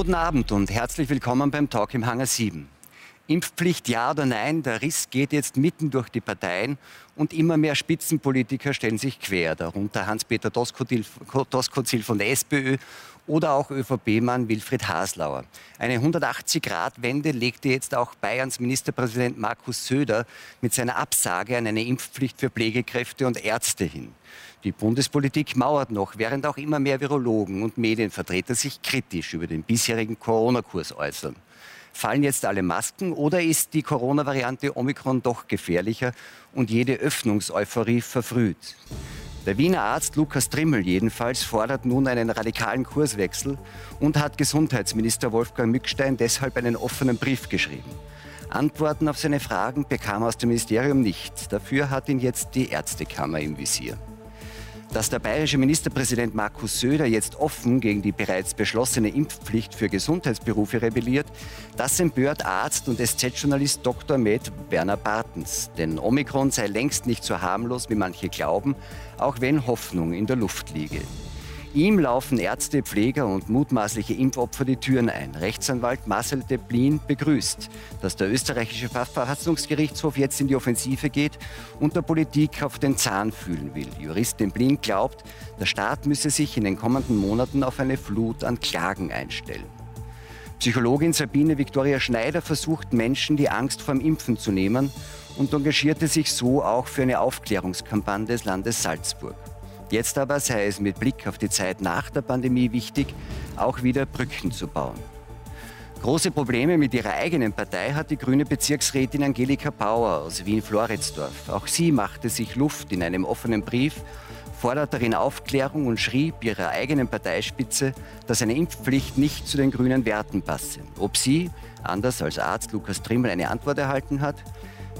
Guten Abend und herzlich willkommen beim Talk im Hangar 7. Impfpflicht ja oder nein, der Riss geht jetzt mitten durch die Parteien und immer mehr Spitzenpolitiker stellen sich quer, darunter Hans-Peter Doskozil von der SPÖ oder auch ÖVP-Mann Wilfried Haslauer. Eine 180-Grad-Wende legte jetzt auch Bayerns Ministerpräsident Markus Söder mit seiner Absage an eine Impfpflicht für Pflegekräfte und Ärzte hin. Die Bundespolitik mauert noch, während auch immer mehr Virologen und Medienvertreter sich kritisch über den bisherigen Corona-Kurs äußern. Fallen jetzt alle Masken oder ist die Corona-Variante Omikron doch gefährlicher und jede Öffnungseuphorie verfrüht? Der Wiener Arzt Lukas Trimmel jedenfalls fordert nun einen radikalen Kurswechsel und hat Gesundheitsminister Wolfgang Mückstein deshalb einen offenen Brief geschrieben. Antworten auf seine Fragen bekam er aus dem Ministerium nicht. Dafür hat ihn jetzt die Ärztekammer im Visier. Dass der bayerische Ministerpräsident Markus Söder jetzt offen gegen die bereits beschlossene Impfpflicht für Gesundheitsberufe rebelliert, das empört Arzt und SZ-Journalist Dr. Med Werner Bartens. Denn Omikron sei längst nicht so harmlos, wie manche glauben, auch wenn Hoffnung in der Luft liege. Ihm laufen Ärzte, Pfleger und mutmaßliche Impfopfer die Türen ein. Rechtsanwalt Marcel Deblin begrüßt, dass der österreichische Verfassungsgerichtshof jetzt in die Offensive geht und der Politik auf den Zahn fühlen will. Jurist Deblin glaubt, der Staat müsse sich in den kommenden Monaten auf eine Flut an Klagen einstellen. Psychologin Sabine Viktoria Schneider versucht Menschen die Angst vorm Impfen zu nehmen und engagierte sich so auch für eine Aufklärungskampagne des Landes Salzburg. Jetzt aber sei es mit Blick auf die Zeit nach der Pandemie wichtig, auch wieder Brücken zu bauen. Große Probleme mit ihrer eigenen Partei hat die grüne Bezirksrätin Angelika Bauer aus Wien-Floridsdorf. Auch sie machte sich Luft in einem offenen Brief, fordert darin Aufklärung und schrieb ihrer eigenen Parteispitze, dass eine Impfpflicht nicht zu den grünen Werten passe. Ob sie, anders als Arzt Lukas Trimmel, eine Antwort erhalten hat,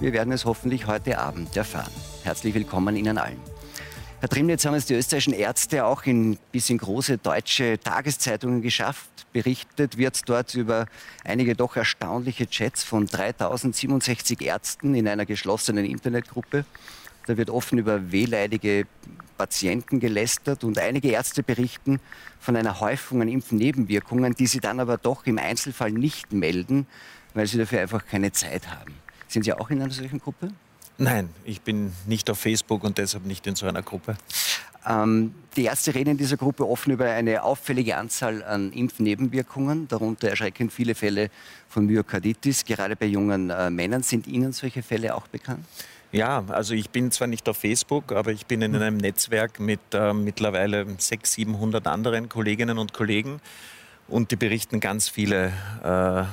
wir werden es hoffentlich heute Abend erfahren. Herzlich willkommen Ihnen allen. Herr Trimnitz, haben es die österreichischen Ärzte auch in bis in große deutsche Tageszeitungen geschafft. Berichtet wird dort über einige doch erstaunliche Chats von 3067 Ärzten in einer geschlossenen Internetgruppe. Da wird offen über wehleidige Patienten gelästert und einige Ärzte berichten von einer Häufung an Impfnebenwirkungen, die sie dann aber doch im Einzelfall nicht melden, weil sie dafür einfach keine Zeit haben. Sind Sie auch in einer solchen Gruppe? Nein, ich bin nicht auf Facebook und deshalb nicht in so einer Gruppe. Ähm, die Ärzte reden in dieser Gruppe offen über eine auffällige Anzahl an Impfnebenwirkungen, darunter erschreckend viele Fälle von Myokarditis, gerade bei jungen äh, Männern. Sind Ihnen solche Fälle auch bekannt? Ja, also ich bin zwar nicht auf Facebook, aber ich bin in einem Netzwerk mit äh, mittlerweile 600, 700 anderen Kolleginnen und Kollegen und die berichten ganz viele äh,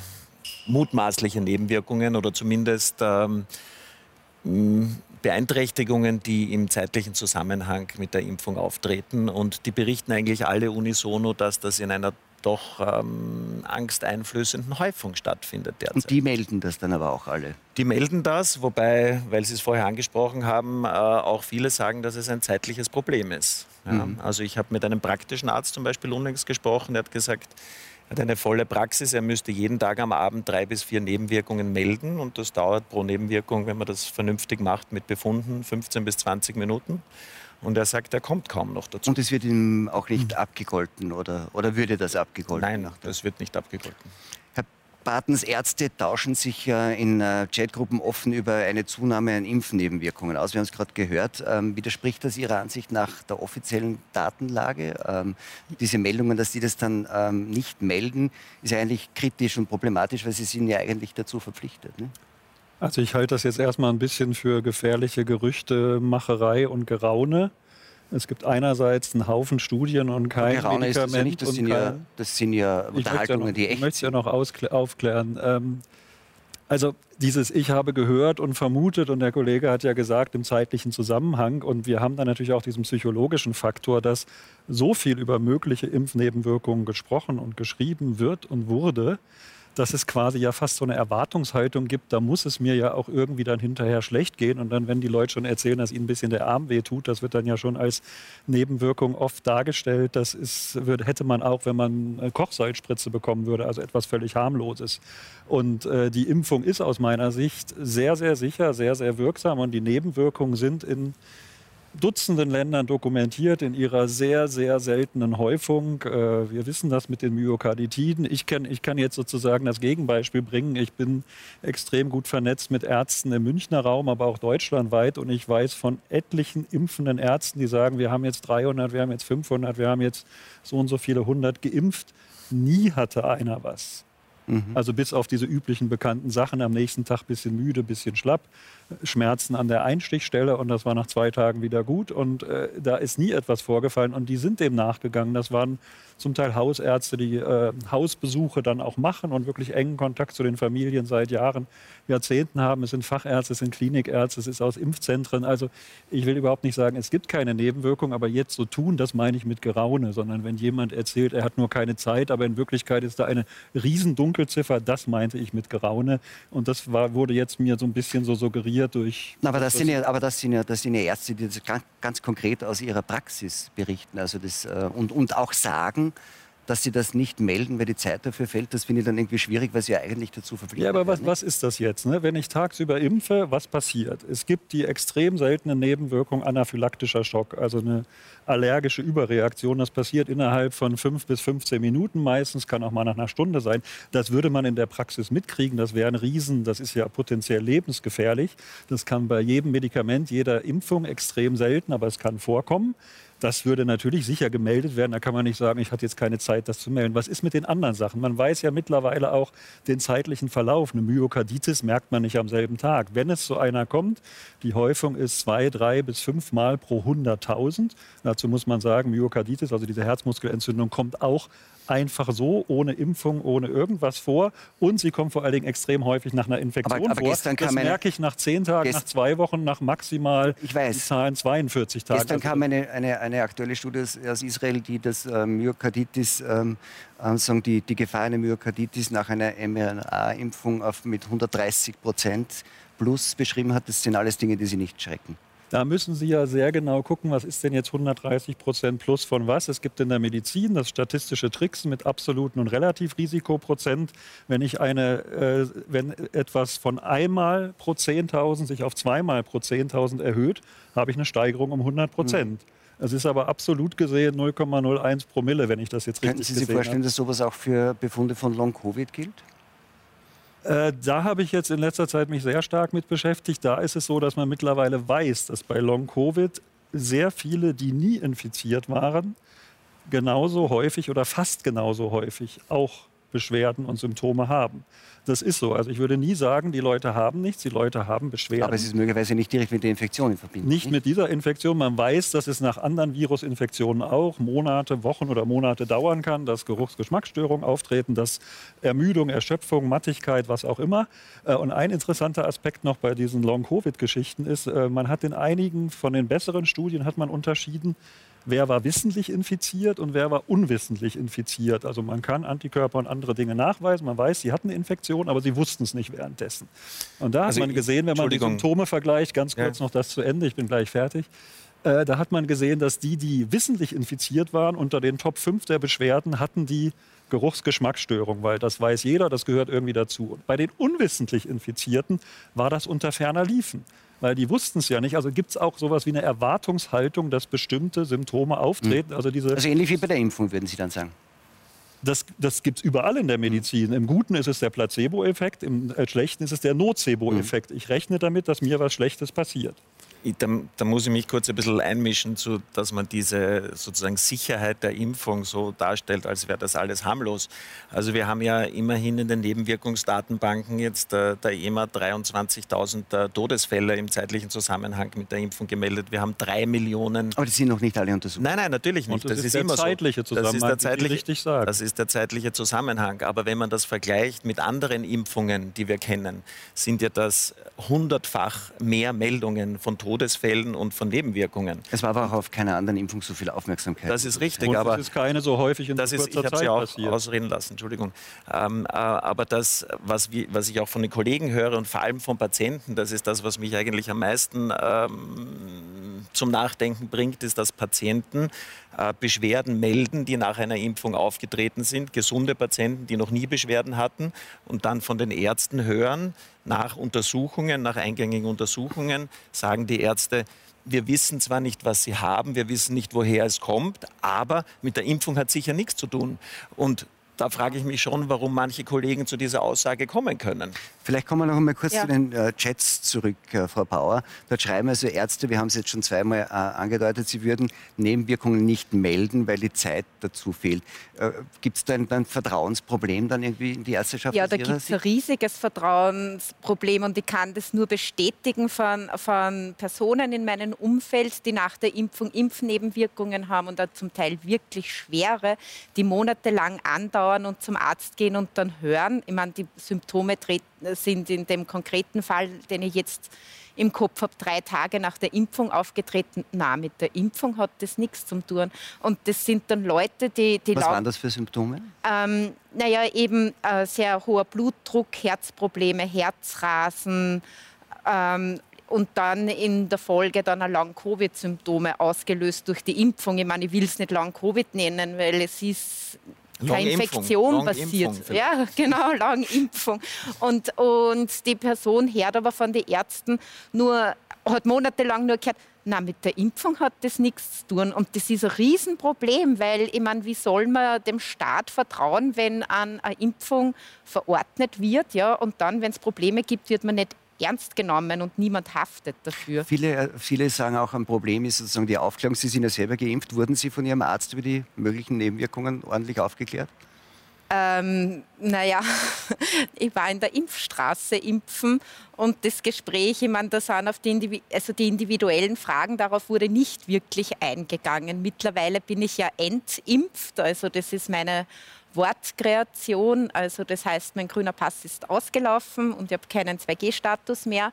mutmaßliche Nebenwirkungen oder zumindest ähm, Beeinträchtigungen, die im zeitlichen Zusammenhang mit der Impfung auftreten. Und die berichten eigentlich alle unisono, dass das in einer doch ähm, angsteinflößenden Häufung stattfindet derzeit. Und die melden das dann aber auch alle? Die melden das, wobei, weil Sie es vorher angesprochen haben, äh, auch viele sagen, dass es ein zeitliches Problem ist. Ja? Mhm. Also ich habe mit einem praktischen Arzt zum Beispiel unlängst gesprochen, der hat gesagt, hat eine volle Praxis. Er müsste jeden Tag am Abend drei bis vier Nebenwirkungen melden. Und das dauert pro Nebenwirkung, wenn man das vernünftig macht, mit Befunden 15 bis 20 Minuten. Und er sagt, er kommt kaum noch dazu. Und es wird ihm auch nicht hm. abgegolten oder, oder würde das abgegolten? Nein, das wird nicht abgegolten. Bartens Ärzte tauschen sich in äh, Chatgruppen offen über eine Zunahme an Impfnebenwirkungen aus. Wir haben es gerade gehört. Ähm, widerspricht das Ihrer Ansicht nach der offiziellen Datenlage? Ähm, diese Meldungen, dass Sie das dann ähm, nicht melden, ist eigentlich kritisch und problematisch, weil Sie sind ja eigentlich dazu verpflichtet. Ne? Also ich halte das jetzt erstmal ein bisschen für gefährliche Gerüchtemacherei und Geraune. Es gibt einerseits einen Haufen Studien und kein Medikament. Ist das, ja nicht, das, sind ja, das sind ja Unterhaltungen, ja die echt Ich möchte es ja noch aufklären. Ähm, also dieses Ich habe gehört und vermutet und der Kollege hat ja gesagt im zeitlichen Zusammenhang und wir haben dann natürlich auch diesen psychologischen Faktor, dass so viel über mögliche Impfnebenwirkungen gesprochen und geschrieben wird und wurde, dass es quasi ja fast so eine Erwartungshaltung gibt, da muss es mir ja auch irgendwie dann hinterher schlecht gehen. Und dann, wenn die Leute schon erzählen, dass ihnen ein bisschen der Arm wehtut, das wird dann ja schon als Nebenwirkung oft dargestellt. Das ist, würde, hätte man auch, wenn man eine Kochsalzspritze bekommen würde, also etwas völlig harmloses. Und äh, die Impfung ist aus meiner Sicht sehr, sehr sicher, sehr, sehr wirksam und die Nebenwirkungen sind in Dutzenden Ländern dokumentiert in ihrer sehr, sehr seltenen Häufung. Äh, wir wissen das mit den Myokarditiden. Ich kann, ich kann jetzt sozusagen das Gegenbeispiel bringen. Ich bin extrem gut vernetzt mit Ärzten im Münchner Raum, aber auch deutschlandweit. Und ich weiß von etlichen impfenden Ärzten, die sagen, wir haben jetzt 300, wir haben jetzt 500, wir haben jetzt so und so viele hundert geimpft. Nie hatte einer was. Mhm. Also bis auf diese üblichen bekannten Sachen, am nächsten Tag ein bisschen müde, ein bisschen schlapp. Schmerzen an der Einstichstelle und das war nach zwei Tagen wieder gut und äh, da ist nie etwas vorgefallen und die sind dem nachgegangen. Das waren zum Teil Hausärzte, die äh, Hausbesuche dann auch machen und wirklich engen Kontakt zu den Familien seit Jahren, Jahrzehnten haben. Es sind Fachärzte, es sind Klinikärzte, es ist aus Impfzentren. Also ich will überhaupt nicht sagen, es gibt keine Nebenwirkung, aber jetzt so tun, das meine ich mit Geraune, sondern wenn jemand erzählt, er hat nur keine Zeit, aber in Wirklichkeit ist da eine Riesendunkelziffer, das meinte ich mit Geraune und das war, wurde jetzt mir so ein bisschen so suggeriert durch. aber das, sind ja, aber das sind ja, das sind ja Ärzte, die das ganz, ganz konkret aus ihrer Praxis berichten also das, äh, und, und auch sagen, dass sie das nicht melden, weil die Zeit dafür fällt, das finde ich dann irgendwie schwierig, weil sie ja eigentlich dazu verpflichtet Ja, aber was, was ist das jetzt? Ne? Wenn ich tagsüber impfe, was passiert? Es gibt die extrem seltene Nebenwirkung anaphylaktischer Schock, also eine allergische Überreaktion. Das passiert innerhalb von fünf bis 15 Minuten meistens, kann auch mal nach einer Stunde sein. Das würde man in der Praxis mitkriegen. Das wäre ein Riesen, das ist ja potenziell lebensgefährlich. Das kann bei jedem Medikament, jeder Impfung extrem selten, aber es kann vorkommen. Das würde natürlich sicher gemeldet werden. Da kann man nicht sagen, ich hatte jetzt keine Zeit, das zu melden. Was ist mit den anderen Sachen? Man weiß ja mittlerweile auch den zeitlichen Verlauf. Eine Myokarditis merkt man nicht am selben Tag. Wenn es zu einer kommt, die Häufung ist zwei, drei bis fünf Mal pro 100.000. Dazu muss man sagen, Myokarditis, also diese Herzmuskelentzündung, kommt auch einfach so, ohne Impfung, ohne irgendwas vor. Und sie kommt vor allen Dingen extrem häufig nach einer Infektion aber, aber vor. das merke ich nach zehn Tagen, nach zwei Wochen, nach maximal ich weiß. Zahlen 42 Tagen. Gestern also, kam eine, eine, eine aktuelle Studie aus Israel, die das äh, Myokarditis, ähm, äh, sagen die, die Gefahr einer Myokarditis nach einer mRNA-Impfung mit 130 Prozent plus beschrieben hat. Das sind alles Dinge, die sie nicht schrecken. Da müssen Sie ja sehr genau gucken, was ist denn jetzt 130 Prozent plus von was. Es gibt in der Medizin das statistische Tricksen mit absoluten und Relativrisikoprozent. Wenn ich eine, äh, wenn etwas von einmal pro 10.000 sich auf zweimal pro 10.000 erhöht, habe ich eine Steigerung um 100 Prozent. Mhm. Es ist aber absolut gesehen 0,01 Promille, wenn ich das jetzt richtig Könnten Sie sich vorstellen, habe. dass sowas auch für Befunde von Long-Covid gilt? Äh, da habe ich jetzt in letzter Zeit mich sehr stark mit beschäftigt. Da ist es so, dass man mittlerweile weiß, dass bei Long-Covid sehr viele, die nie infiziert waren, genauso häufig oder fast genauso häufig auch Beschwerden und Symptome haben. Das ist so. Also ich würde nie sagen, die Leute haben nichts, die Leute haben Beschwerden. Aber es ist möglicherweise nicht direkt mit der Infektion in Verbindung. Nicht, nicht mit dieser Infektion. Man weiß, dass es nach anderen Virusinfektionen auch Monate, Wochen oder Monate dauern kann, dass Geruchsgeschmacksstörungen auftreten, dass Ermüdung, Erschöpfung, Mattigkeit, was auch immer. Äh, und ein interessanter Aspekt noch bei diesen Long-Covid-Geschichten ist, äh, man hat in einigen von den besseren Studien hat man unterschieden, wer war wissentlich infiziert und wer war unwissentlich infiziert. Also man kann Antikörper und andere Dinge nachweisen. Man weiß, sie hatten eine Infektion, aber sie wussten es nicht währenddessen. Und da also hat man gesehen, wenn man die Symptome vergleicht, ganz kurz ja. noch das zu Ende, ich bin gleich fertig. Äh, da hat man gesehen, dass die, die wissentlich infiziert waren, unter den Top 5 der Beschwerden hatten die Geruchsgeschmacksstörung, weil das weiß jeder, das gehört irgendwie dazu. Und bei den unwissentlich Infizierten war das unter ferner Liefen weil die wussten es ja nicht. Also gibt es auch sowas wie eine Erwartungshaltung, dass bestimmte Symptome auftreten. Also, diese also ähnlich wie bei der Impfung, würden Sie dann sagen? Das, das gibt es überall in der Medizin. Im Guten ist es der Placebo-Effekt, im äh, Schlechten ist es der Nocebo-Effekt. Ich rechne damit, dass mir was Schlechtes passiert da, da, muss ich mich kurz ein bisschen einmischen, zu, dass man diese sozusagen Sicherheit der Impfung so darstellt, als wäre das alles harmlos. Also wir haben ja immerhin in den Nebenwirkungsdatenbanken jetzt äh, der EMA 23.000 äh, Todesfälle im zeitlichen Zusammenhang mit der Impfung gemeldet. Wir haben drei Millionen. Aber die sind noch nicht alle untersucht. Nein, nein, natürlich nicht. Das, das ist, ist der zeitliche so. Zusammenhang. Das ist der zeitliche, richtig sagen. Das ist der zeitliche Zusammenhang. Aber wenn man das vergleicht mit anderen Impfungen, die wir kennen, sind ja das hundertfach mehr Meldungen von Todesfällen Todesfällen und von Nebenwirkungen. Es war aber auch auf keiner anderen Impfung so viel Aufmerksamkeit. Das ist richtig, und aber das ist keine so häufig in das ist, Ich habe sie auch passiert. ausreden lassen, Entschuldigung. Ähm, äh, aber das, was, was ich auch von den Kollegen höre und vor allem von Patienten, das ist das, was mich eigentlich am meisten ähm, zum Nachdenken bringt, ist, dass Patienten Beschwerden melden, die nach einer Impfung aufgetreten sind, gesunde Patienten, die noch nie Beschwerden hatten und dann von den Ärzten hören, nach Untersuchungen, nach eingängigen Untersuchungen, sagen die Ärzte, wir wissen zwar nicht, was sie haben, wir wissen nicht, woher es kommt, aber mit der Impfung hat sicher nichts zu tun. Und da frage ich mich schon, warum manche Kollegen zu dieser Aussage kommen können. Vielleicht kommen wir noch einmal kurz ja. zu den äh, Chats zurück, äh, Frau Bauer. Dort schreiben also Ärzte, wir haben es jetzt schon zweimal äh, angedeutet, sie würden Nebenwirkungen nicht melden, weil die Zeit dazu fehlt. Äh, gibt es da ein, ein, Vertrauensproblem dann irgendwie in die Ärzteschaft? Ja, da gibt es ein riesiges Vertrauensproblem und ich kann das nur bestätigen von, von Personen in meinem Umfeld, die nach der Impfung Impfnebenwirkungen haben und da zum Teil wirklich schwere, die monatelang andauern dauern und zum Arzt gehen und dann hören. Ich meine, die Symptome sind in dem konkreten Fall, den ich jetzt im Kopf habe, drei Tage nach der Impfung aufgetreten. Na, mit der Impfung hat das nichts zu tun. Und das sind dann Leute, die... die Was waren das für Symptome? Ähm, naja, eben äh, sehr hoher Blutdruck, Herzprobleme, Herzrasen, ähm, und dann in der Folge dann Long-Covid-Symptome ausgelöst durch die Impfung. Ich meine, ich will es nicht Long-Covid nennen, weil es ist keine Infektion passiert. Ja, genau, Langimpfung. Und, und die Person hört aber von den Ärzten nur, hat monatelang nur gehört, na, mit der Impfung hat das nichts zu tun. Und das ist ein Riesenproblem, weil, ich meine, wie soll man dem Staat vertrauen, wenn an eine Impfung verordnet wird, ja, und dann, wenn es Probleme gibt, wird man nicht ernst genommen und niemand haftet dafür. Viele, äh, viele sagen auch, ein Problem ist sozusagen die Aufklärung. Sie sind ja selber geimpft. Wurden Sie von Ihrem Arzt über die möglichen Nebenwirkungen ordentlich aufgeklärt? Ähm, naja, ich war in der Impfstraße impfen und das Gespräch, ich meine, da sind auf die, also die individuellen Fragen, darauf wurde nicht wirklich eingegangen. Mittlerweile bin ich ja entimpft, also das ist meine Wortkreation. Also das heißt, mein grüner Pass ist ausgelaufen und ich habe keinen 2G-Status mehr.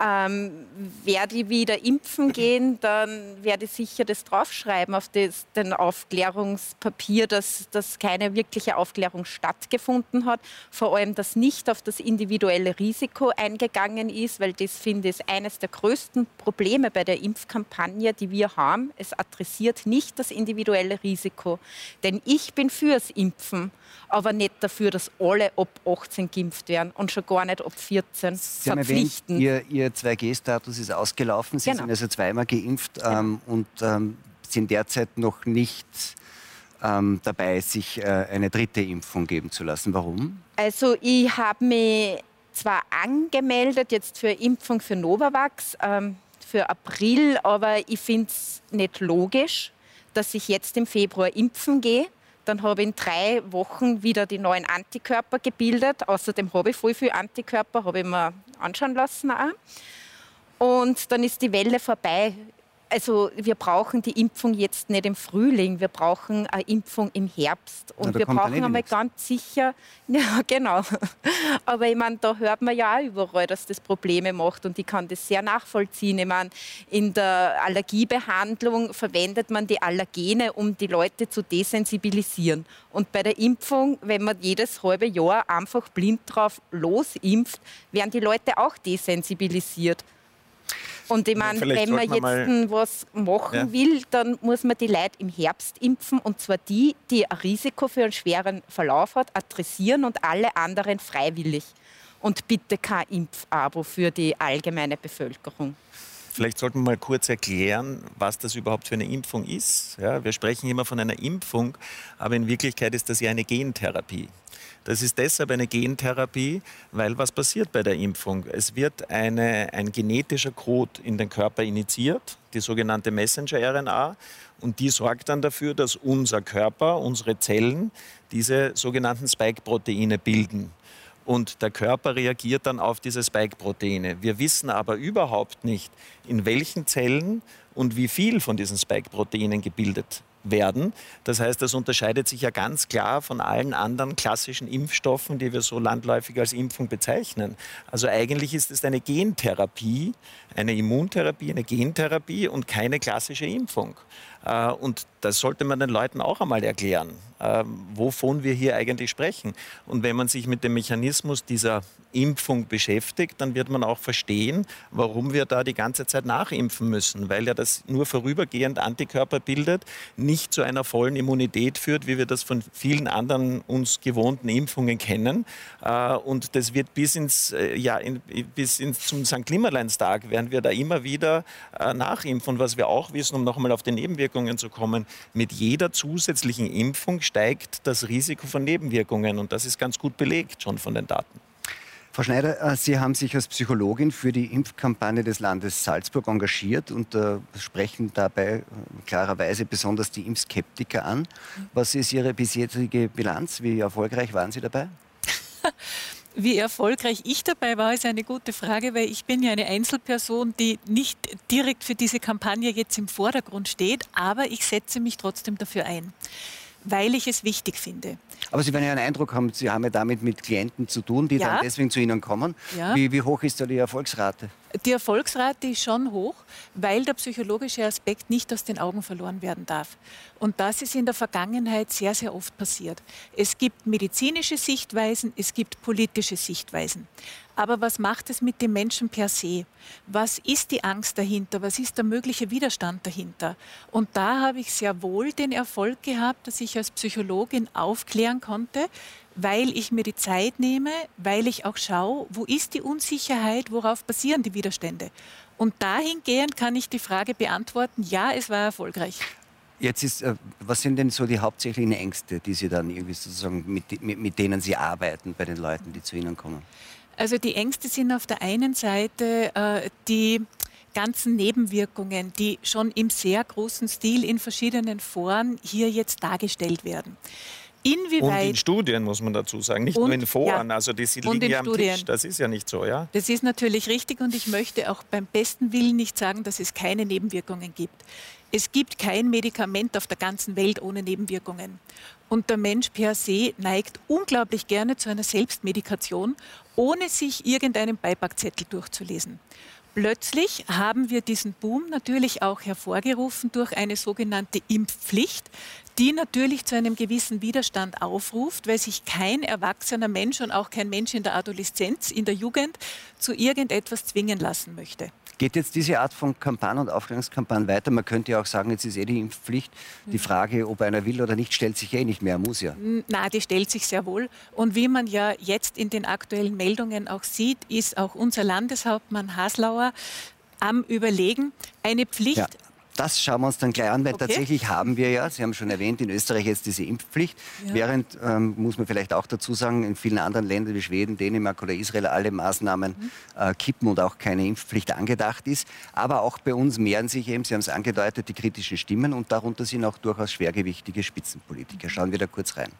Ähm, werde ich wieder impfen gehen, dann werde ich sicher das draufschreiben auf das den Aufklärungspapier, dass, dass keine wirkliche Aufklärung stattgefunden hat. Vor allem, dass nicht auf das individuelle Risiko eingegangen ist, weil das finde ich eines der größten Probleme bei der Impfkampagne, die wir haben. Es adressiert nicht das individuelle Risiko. Denn ich bin fürs Impfen aber nicht dafür, dass alle ab 18 geimpft werden und schon gar nicht ab 14 Sie verpflichtend. Erwähnt, ihr, ihr 2G-Status ist ausgelaufen. Sie genau. sind also zweimal geimpft genau. ähm, und ähm, sind derzeit noch nicht ähm, dabei, sich äh, eine dritte Impfung geben zu lassen. Warum? Also ich habe mich zwar angemeldet jetzt für Impfung für Novavax ähm, für April, aber ich finde es nicht logisch, dass ich jetzt im Februar impfen gehe dann habe ich in drei Wochen wieder die neuen Antikörper gebildet. Außerdem habe ich voll viel Antikörper, habe ich mir anschauen lassen. Auch. Und dann ist die Welle vorbei also wir brauchen die Impfung jetzt nicht im Frühling, wir brauchen eine Impfung im Herbst. Und ja, wir brauchen einmal nichts. ganz sicher, ja genau, aber ich meine, da hört man ja auch überall, dass das Probleme macht und ich kann das sehr nachvollziehen. Ich meine, in der Allergiebehandlung verwendet man die Allergene, um die Leute zu desensibilisieren. Und bei der Impfung, wenn man jedes halbe Jahr einfach blind drauf losimpft, werden die Leute auch desensibilisiert. Und ich meine, wenn man jetzt was machen ja. will, dann muss man die Leute im Herbst impfen und zwar die, die ein Risiko für einen schweren Verlauf hat, adressieren und alle anderen freiwillig. Und bitte kein Impfabo für die allgemeine Bevölkerung. Vielleicht sollten wir mal kurz erklären, was das überhaupt für eine Impfung ist. Ja, wir sprechen immer von einer Impfung, aber in Wirklichkeit ist das ja eine Gentherapie. Das ist deshalb eine Gentherapie, weil was passiert bei der Impfung? Es wird eine, ein genetischer Code in den Körper initiiert, die sogenannte Messenger-RNA, und die sorgt dann dafür, dass unser Körper, unsere Zellen diese sogenannten Spike-Proteine bilden. Und der Körper reagiert dann auf diese Spike-Proteine. Wir wissen aber überhaupt nicht, in welchen Zellen und wie viel von diesen Spike-Proteinen gebildet werden. Das heißt, das unterscheidet sich ja ganz klar von allen anderen klassischen Impfstoffen, die wir so landläufig als Impfung bezeichnen. Also eigentlich ist es eine Gentherapie, eine Immuntherapie, eine Gentherapie und keine klassische Impfung. Äh, und das sollte man den Leuten auch einmal erklären, äh, wovon wir hier eigentlich sprechen. Und wenn man sich mit dem Mechanismus dieser Impfung beschäftigt, dann wird man auch verstehen, warum wir da die ganze Zeit nachimpfen müssen, weil ja das nur vorübergehend Antikörper bildet, nicht zu einer vollen Immunität führt, wie wir das von vielen anderen uns gewohnten Impfungen kennen. Äh, und das wird bis ins, äh, ja, bis ins zum St. Nimmerleinstag werden wir da immer wieder nachimpfen. Und was wir auch wissen, um nochmal auf die Nebenwirkungen zu kommen, mit jeder zusätzlichen Impfung steigt das Risiko von Nebenwirkungen. Und das ist ganz gut belegt schon von den Daten. Frau Schneider, äh, Sie haben sich als Psychologin für die Impfkampagne des Landes Salzburg engagiert und äh, sprechen dabei äh, klarerweise besonders die Impfskeptiker an. Was ist Ihre bisherige Bilanz? Wie erfolgreich waren Sie dabei? Wie erfolgreich ich dabei war, ist eine gute Frage, weil ich bin ja eine Einzelperson, die nicht direkt für diese Kampagne jetzt im Vordergrund steht, aber ich setze mich trotzdem dafür ein weil ich es wichtig finde. Aber Sie werden ja einen Eindruck haben, Sie haben ja damit mit Klienten zu tun, die ja. dann deswegen zu Ihnen kommen. Ja. Wie, wie hoch ist da die Erfolgsrate? Die Erfolgsrate ist schon hoch, weil der psychologische Aspekt nicht aus den Augen verloren werden darf. Und das ist in der Vergangenheit sehr, sehr oft passiert. Es gibt medizinische Sichtweisen, es gibt politische Sichtweisen. Aber was macht es mit dem Menschen per se? Was ist die Angst dahinter? Was ist der mögliche Widerstand dahinter? Und da habe ich sehr wohl den Erfolg gehabt, dass ich als Psychologin aufklären konnte, weil ich mir die Zeit nehme, weil ich auch schaue, wo ist die Unsicherheit, worauf basieren die Widerstände. Und dahingehend kann ich die Frage beantworten, ja, es war erfolgreich. Jetzt ist, äh, was sind denn so die hauptsächlichen Ängste, die Sie dann irgendwie sozusagen mit, mit, mit denen Sie arbeiten bei den Leuten, die zu Ihnen kommen? Also die Ängste sind auf der einen Seite äh, die ganzen Nebenwirkungen, die schon im sehr großen Stil in verschiedenen Foren hier jetzt dargestellt werden. Inwieweit und in Studien muss man dazu sagen, nicht und, nur in Foren. Ja, also die liegen ja am Studien. Tisch. Das ist ja nicht so, ja. Das ist natürlich richtig und ich möchte auch beim besten Willen nicht sagen, dass es keine Nebenwirkungen gibt. Es gibt kein Medikament auf der ganzen Welt ohne Nebenwirkungen. Und der Mensch per se neigt unglaublich gerne zu einer Selbstmedikation, ohne sich irgendeinen Beipackzettel durchzulesen. Plötzlich haben wir diesen Boom natürlich auch hervorgerufen durch eine sogenannte Impfpflicht, die natürlich zu einem gewissen Widerstand aufruft, weil sich kein erwachsener Mensch und auch kein Mensch in der Adoleszenz, in der Jugend zu irgendetwas zwingen lassen möchte. Geht jetzt diese Art von Kampagne und Aufklärungskampagne weiter? Man könnte ja auch sagen, jetzt ist eh die Impfpflicht. Die Frage, ob einer will oder nicht, stellt sich eh nicht mehr, muss ja. Na, die stellt sich sehr wohl. Und wie man ja jetzt in den aktuellen Meldungen auch sieht, ist auch unser Landeshauptmann Haslauer am Überlegen, eine Pflicht ja. Das schauen wir uns dann gleich an, weil okay. tatsächlich haben wir ja, Sie haben schon erwähnt, in Österreich jetzt diese Impfpflicht. Ja. Während, ähm, muss man vielleicht auch dazu sagen, in vielen anderen Ländern wie Schweden, Dänemark oder Israel alle Maßnahmen mhm. äh, kippen und auch keine Impfpflicht angedacht ist. Aber auch bei uns mehren sich eben, Sie haben es angedeutet, die kritischen Stimmen und darunter sind auch durchaus schwergewichtige Spitzenpolitiker. Schauen wir da kurz rein.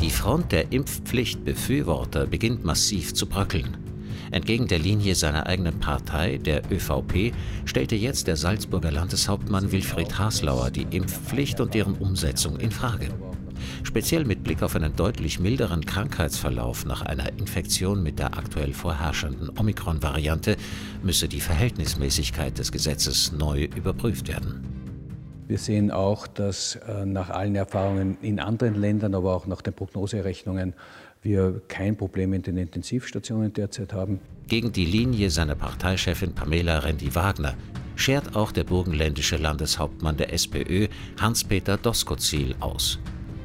Die Front der Impfpflichtbefürworter beginnt massiv zu bröckeln. Entgegen der Linie seiner eigenen Partei, der ÖVP, stellte jetzt der Salzburger Landeshauptmann Wilfried Haslauer die Impfpflicht und deren Umsetzung in Frage. Speziell mit Blick auf einen deutlich milderen Krankheitsverlauf nach einer Infektion mit der aktuell vorherrschenden Omikron-Variante müsse die Verhältnismäßigkeit des Gesetzes neu überprüft werden. Wir sehen auch, dass äh, nach allen Erfahrungen in anderen Ländern, aber auch nach den Prognoserechnungen wir kein Problem in den Intensivstationen derzeit haben. Gegen die Linie seiner Parteichefin Pamela Rendi-Wagner schert auch der burgenländische Landeshauptmann der SPÖ Hans-Peter Doskozil aus.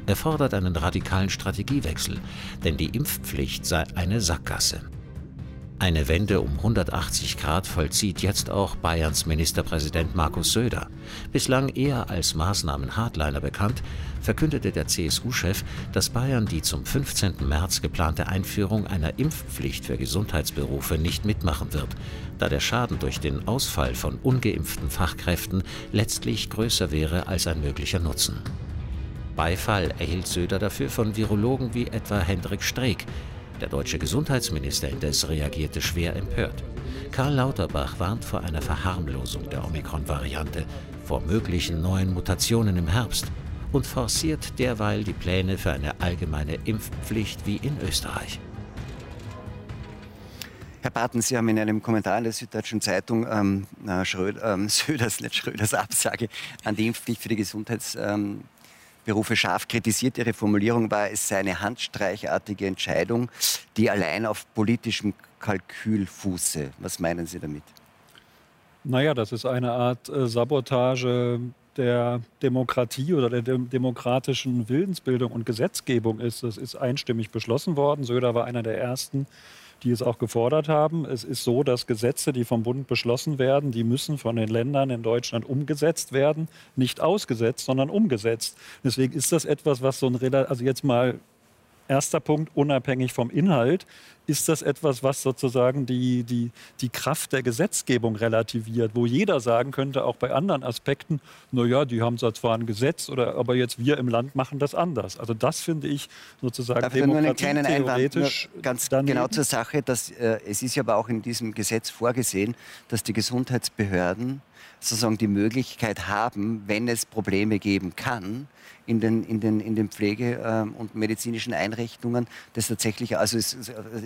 Er fordert einen radikalen Strategiewechsel, denn die Impfpflicht sei eine Sackgasse. Eine Wende um 180 Grad vollzieht jetzt auch Bayerns Ministerpräsident Markus Söder. Bislang eher als Maßnahmen-Hardliner bekannt, verkündete der CSU-Chef, dass Bayern die zum 15. März geplante Einführung einer Impfpflicht für Gesundheitsberufe nicht mitmachen wird, da der Schaden durch den Ausfall von ungeimpften Fachkräften letztlich größer wäre als ein möglicher Nutzen. Beifall erhielt Söder dafür von Virologen wie etwa Hendrik Streeck, der deutsche Gesundheitsminister indes reagierte schwer empört. Karl Lauterbach warnt vor einer Verharmlosung der Omikron-Variante, vor möglichen neuen Mutationen im Herbst und forciert derweil die Pläne für eine allgemeine Impfpflicht wie in Österreich. Herr Barton, Sie haben in einem Kommentar in der Süddeutschen Zeitung ähm, Schröder, ähm, Söders, Schröders Absage an die Impfpflicht für die Gesundheitsberufe ähm, scharf kritisiert. Ihre Formulierung war, es sei eine handstreichartige Entscheidung, die allein auf politischem Kalkül fuße. Was meinen Sie damit? Naja, das ist eine Art äh, Sabotage der Demokratie oder der dem demokratischen Willensbildung und Gesetzgebung ist. Das ist einstimmig beschlossen worden. Söder war einer der ersten, die es auch gefordert haben. Es ist so, dass Gesetze, die vom Bund beschlossen werden, die müssen von den Ländern in Deutschland umgesetzt werden. Nicht ausgesetzt, sondern umgesetzt. Deswegen ist das etwas, was so ein, also jetzt mal erster Punkt, unabhängig vom Inhalt, ist das etwas, was sozusagen die, die, die Kraft der Gesetzgebung relativiert, wo jeder sagen könnte, auch bei anderen Aspekten, naja, die haben zwar ein Gesetz, oder, aber jetzt wir im Land machen das anders. Also das finde ich sozusagen Dafür nur einen kleinen Einwand, nur ganz daneben. genau zur Sache, dass äh, es ist ja aber auch in diesem Gesetz vorgesehen, dass die Gesundheitsbehörden sozusagen die Möglichkeit haben, wenn es Probleme geben kann, in den, in den, in den Pflege- ähm, und medizinischen Einrichtungen, das tatsächlich, also es,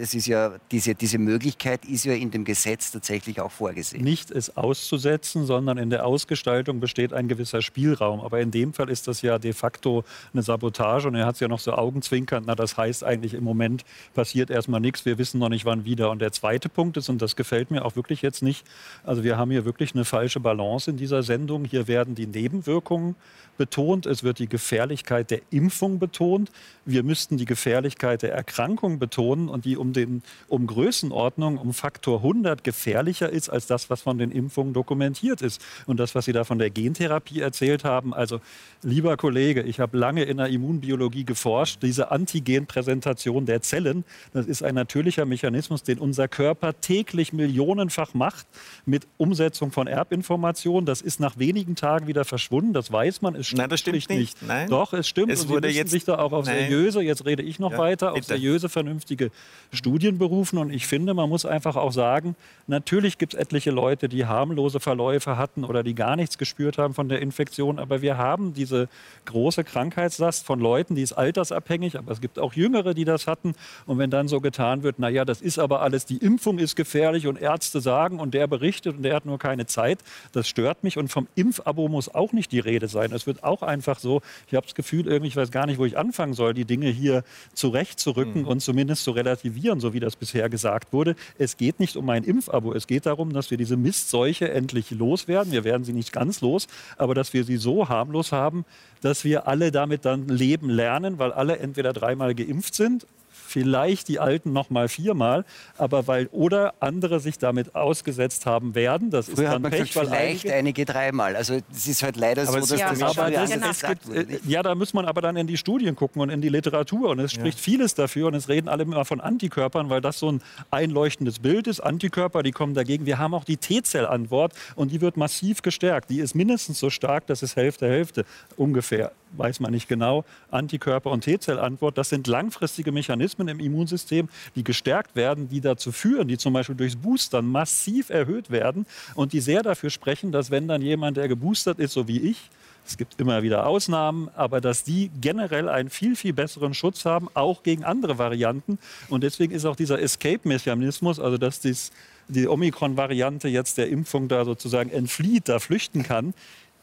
es ist ja, diese, diese Möglichkeit ist ja in dem Gesetz tatsächlich auch vorgesehen. Nicht es auszusetzen, sondern in der Ausgestaltung besteht ein gewisser Spielraum. Aber in dem Fall ist das ja de facto eine Sabotage und er hat es ja noch so augenzwinkernd, na das heißt eigentlich im Moment passiert erstmal nichts, wir wissen noch nicht wann wieder. Und der zweite Punkt ist, und das gefällt mir auch wirklich jetzt nicht, also wir haben hier wirklich eine falsche Balance in dieser Sendung. Hier werden die Nebenwirkungen betont, es wird die Gefährlichkeit der Impfung betont. Wir müssten die Gefährlichkeit der Erkrankung betonen und die um, den, um Größenordnung, um Faktor 100 gefährlicher ist als das, was von den Impfungen dokumentiert ist. Und das, was Sie da von der Gentherapie erzählt haben, also lieber Kollege, ich habe lange in der Immunbiologie geforscht. Diese Antigenpräsentation der Zellen, das ist ein natürlicher Mechanismus, den unser Körper täglich millionenfach macht mit Umsetzung von Erbinformationen. Das ist nach wenigen Tagen wieder verschwunden. Das weiß man, es stimmt, Nein, das stimmt nicht. nicht. Nein. Doch, es stimmt. Es wurde und Sie jetzt sich da auch auf Nein. seriöse, jetzt rede ich noch ja, weiter, auf seriöse, vernünftige Studien berufen. Und ich finde, man muss einfach auch sagen, natürlich gibt es etliche Leute, die harmlose Verläufe hatten oder die gar nichts gespürt haben von der Infektion. Aber wir haben diese große Krankheitslast von Leuten, die ist altersabhängig, aber es gibt auch Jüngere, die das hatten. Und wenn dann so getan wird, naja, das ist aber alles, die Impfung ist gefährlich und Ärzte sagen und der berichtet und der hat nur keine Zeit, das stört mich. Und vom Impfabo muss auch nicht die Rede sein. Es wird auch einfach so, ich habe das Gefühl, irgendwie, ich weiß gar nicht, wo ich anfangen soll, die Dinge hier zurechtzurücken mhm. und zumindest zu relativieren, so wie das bisher gesagt wurde. Es geht nicht um ein Impfabo, es geht darum, dass wir diese Mistseuche endlich loswerden. Wir werden sie nicht ganz los, aber dass wir sie so harmlos haben, dass wir alle damit dann leben lernen, weil alle entweder dreimal geimpft sind vielleicht die Alten noch mal viermal, aber weil oder andere sich damit ausgesetzt haben werden, das Früher ist dann Pech, gesagt, vielleicht einige, einige dreimal. Also es ist halt leider aber so, dass ja, das, aber das es gibt, Ja, da muss man aber dann in die Studien gucken und in die Literatur und es spricht ja. vieles dafür und es reden alle immer von Antikörpern, weil das so ein einleuchtendes Bild ist. Antikörper, die kommen dagegen. Wir haben auch die T-Zell-Antwort und die wird massiv gestärkt. Die ist mindestens so stark, das ist Hälfte Hälfte ungefähr weiß man nicht genau, Antikörper- und T-Zellantwort, das sind langfristige Mechanismen im Immunsystem, die gestärkt werden, die dazu führen, die zum Beispiel durchs Boostern massiv erhöht werden und die sehr dafür sprechen, dass wenn dann jemand, der geboostert ist, so wie ich, es gibt immer wieder Ausnahmen, aber dass die generell einen viel, viel besseren Schutz haben, auch gegen andere Varianten. Und deswegen ist auch dieser Escape-Mechanismus, also dass dies, die Omikron-Variante jetzt der Impfung da sozusagen entflieht, da flüchten kann,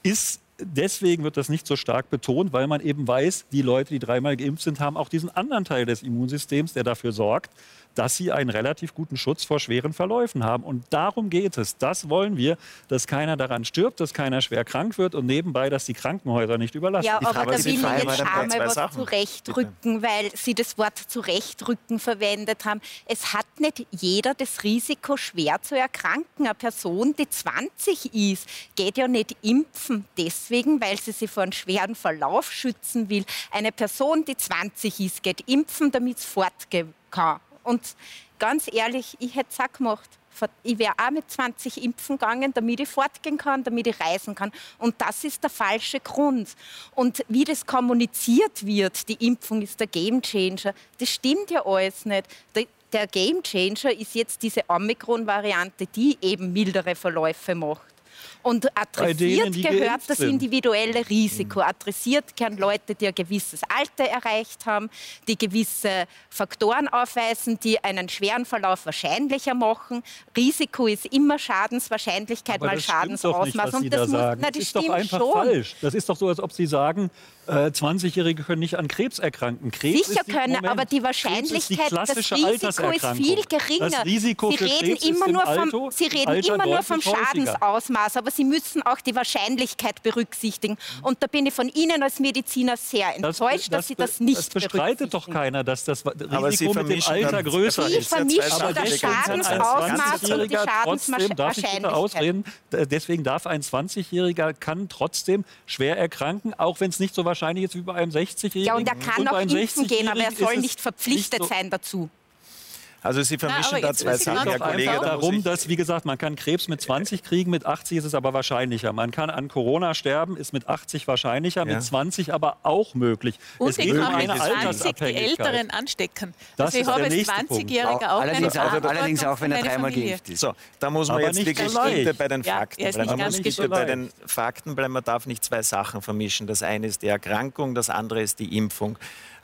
ist deswegen wird das nicht so stark betont, weil man eben weiß, die Leute, die dreimal geimpft sind, haben auch diesen anderen Teil des Immunsystems, der dafür sorgt, dass sie einen relativ guten Schutz vor schweren Verläufen haben. Und darum geht es. Das wollen wir, dass keiner daran stirbt, dass keiner schwer krank wird und nebenbei, dass die Krankenhäuser nicht überlastet Ja, aber da will ich jetzt einmal was zurechtrücken, weil Sie das Wort zurechtrücken verwendet haben. Es hat nicht jeder das Risiko, schwer zu erkranken. Eine Person, die 20 ist, geht ja nicht impfen deswegen, weil sie sich vor einem schweren Verlauf schützen will. Eine Person, die 20 ist, geht impfen, damit es fortgehen kann. Und ganz ehrlich, ich hätte es auch gemacht. Ich wäre auch mit 20 impfen gegangen, damit ich fortgehen kann, damit ich reisen kann. Und das ist der falsche Grund. Und wie das kommuniziert wird, die Impfung ist der Gamechanger, das stimmt ja alles nicht. Der, Gamechanger ist jetzt diese Omikron-Variante, die eben mildere Verläufe macht. Und adressiert gehört das individuelle Risiko. Mhm. Adressiert gehören Leute, die ein gewisses Alter erreicht haben, die gewisse Faktoren aufweisen, die einen schweren Verlauf wahrscheinlicher machen. Risiko ist immer Schadenswahrscheinlichkeit Aber mal Schadensausmaß. Nicht, und das, da muss, na, das, das ist doch einfach schon. falsch. Das ist doch so, als ob Sie sagen, äh, 20-Jährige können nicht an Krebs erkranken. Krebs Sicher können, Moment, aber die Wahrscheinlichkeit, das Risiko ist viel geringer. Das Risiko Sie reden immer nur vom, Sie reden immer nur vom Schadensausmaß, aber Sie müssen auch die Wahrscheinlichkeit berücksichtigen. Und da bin ich von Ihnen als Mediziner sehr enttäuscht, das, das, dass Sie das nicht Das bestreitet doch keiner, dass das Risiko mit dem Alter größer ist. Sie vermischen das Schadensausmaß und die Schadenswahrscheinlichkeit. Deswegen darf ein 20-Jähriger kann trotzdem schwer erkranken, auch wenn es nicht so wahrscheinlich ist wie bei einem 60-Jährigen. Ja, und er kann auch impfen gehen, aber er soll nicht verpflichtet nicht so sein dazu. Also Sie vermischen Na, da zwei Sachen, Herr Kollege. Es geht darum, dass, wie gesagt, man kann Krebs mit 20 kriegen, mit 80 ist es aber wahrscheinlicher. Man kann an Corona sterben, ist mit 80 wahrscheinlicher, ja. mit 20 aber auch möglich. Und es geht um eine 20 die Älteren anstecken. Das also ich habe als 20-Jähriger auch allerdings, auch, allerdings auch, wenn er dreimal geimpft ist. So, da muss man aber jetzt wirklich bei den Fakten ja, bleiben. Man muss bitte bei den Fakten bleiben. Man darf nicht zwei Sachen vermischen. Das eine ist die Erkrankung, das andere ist die Impfung.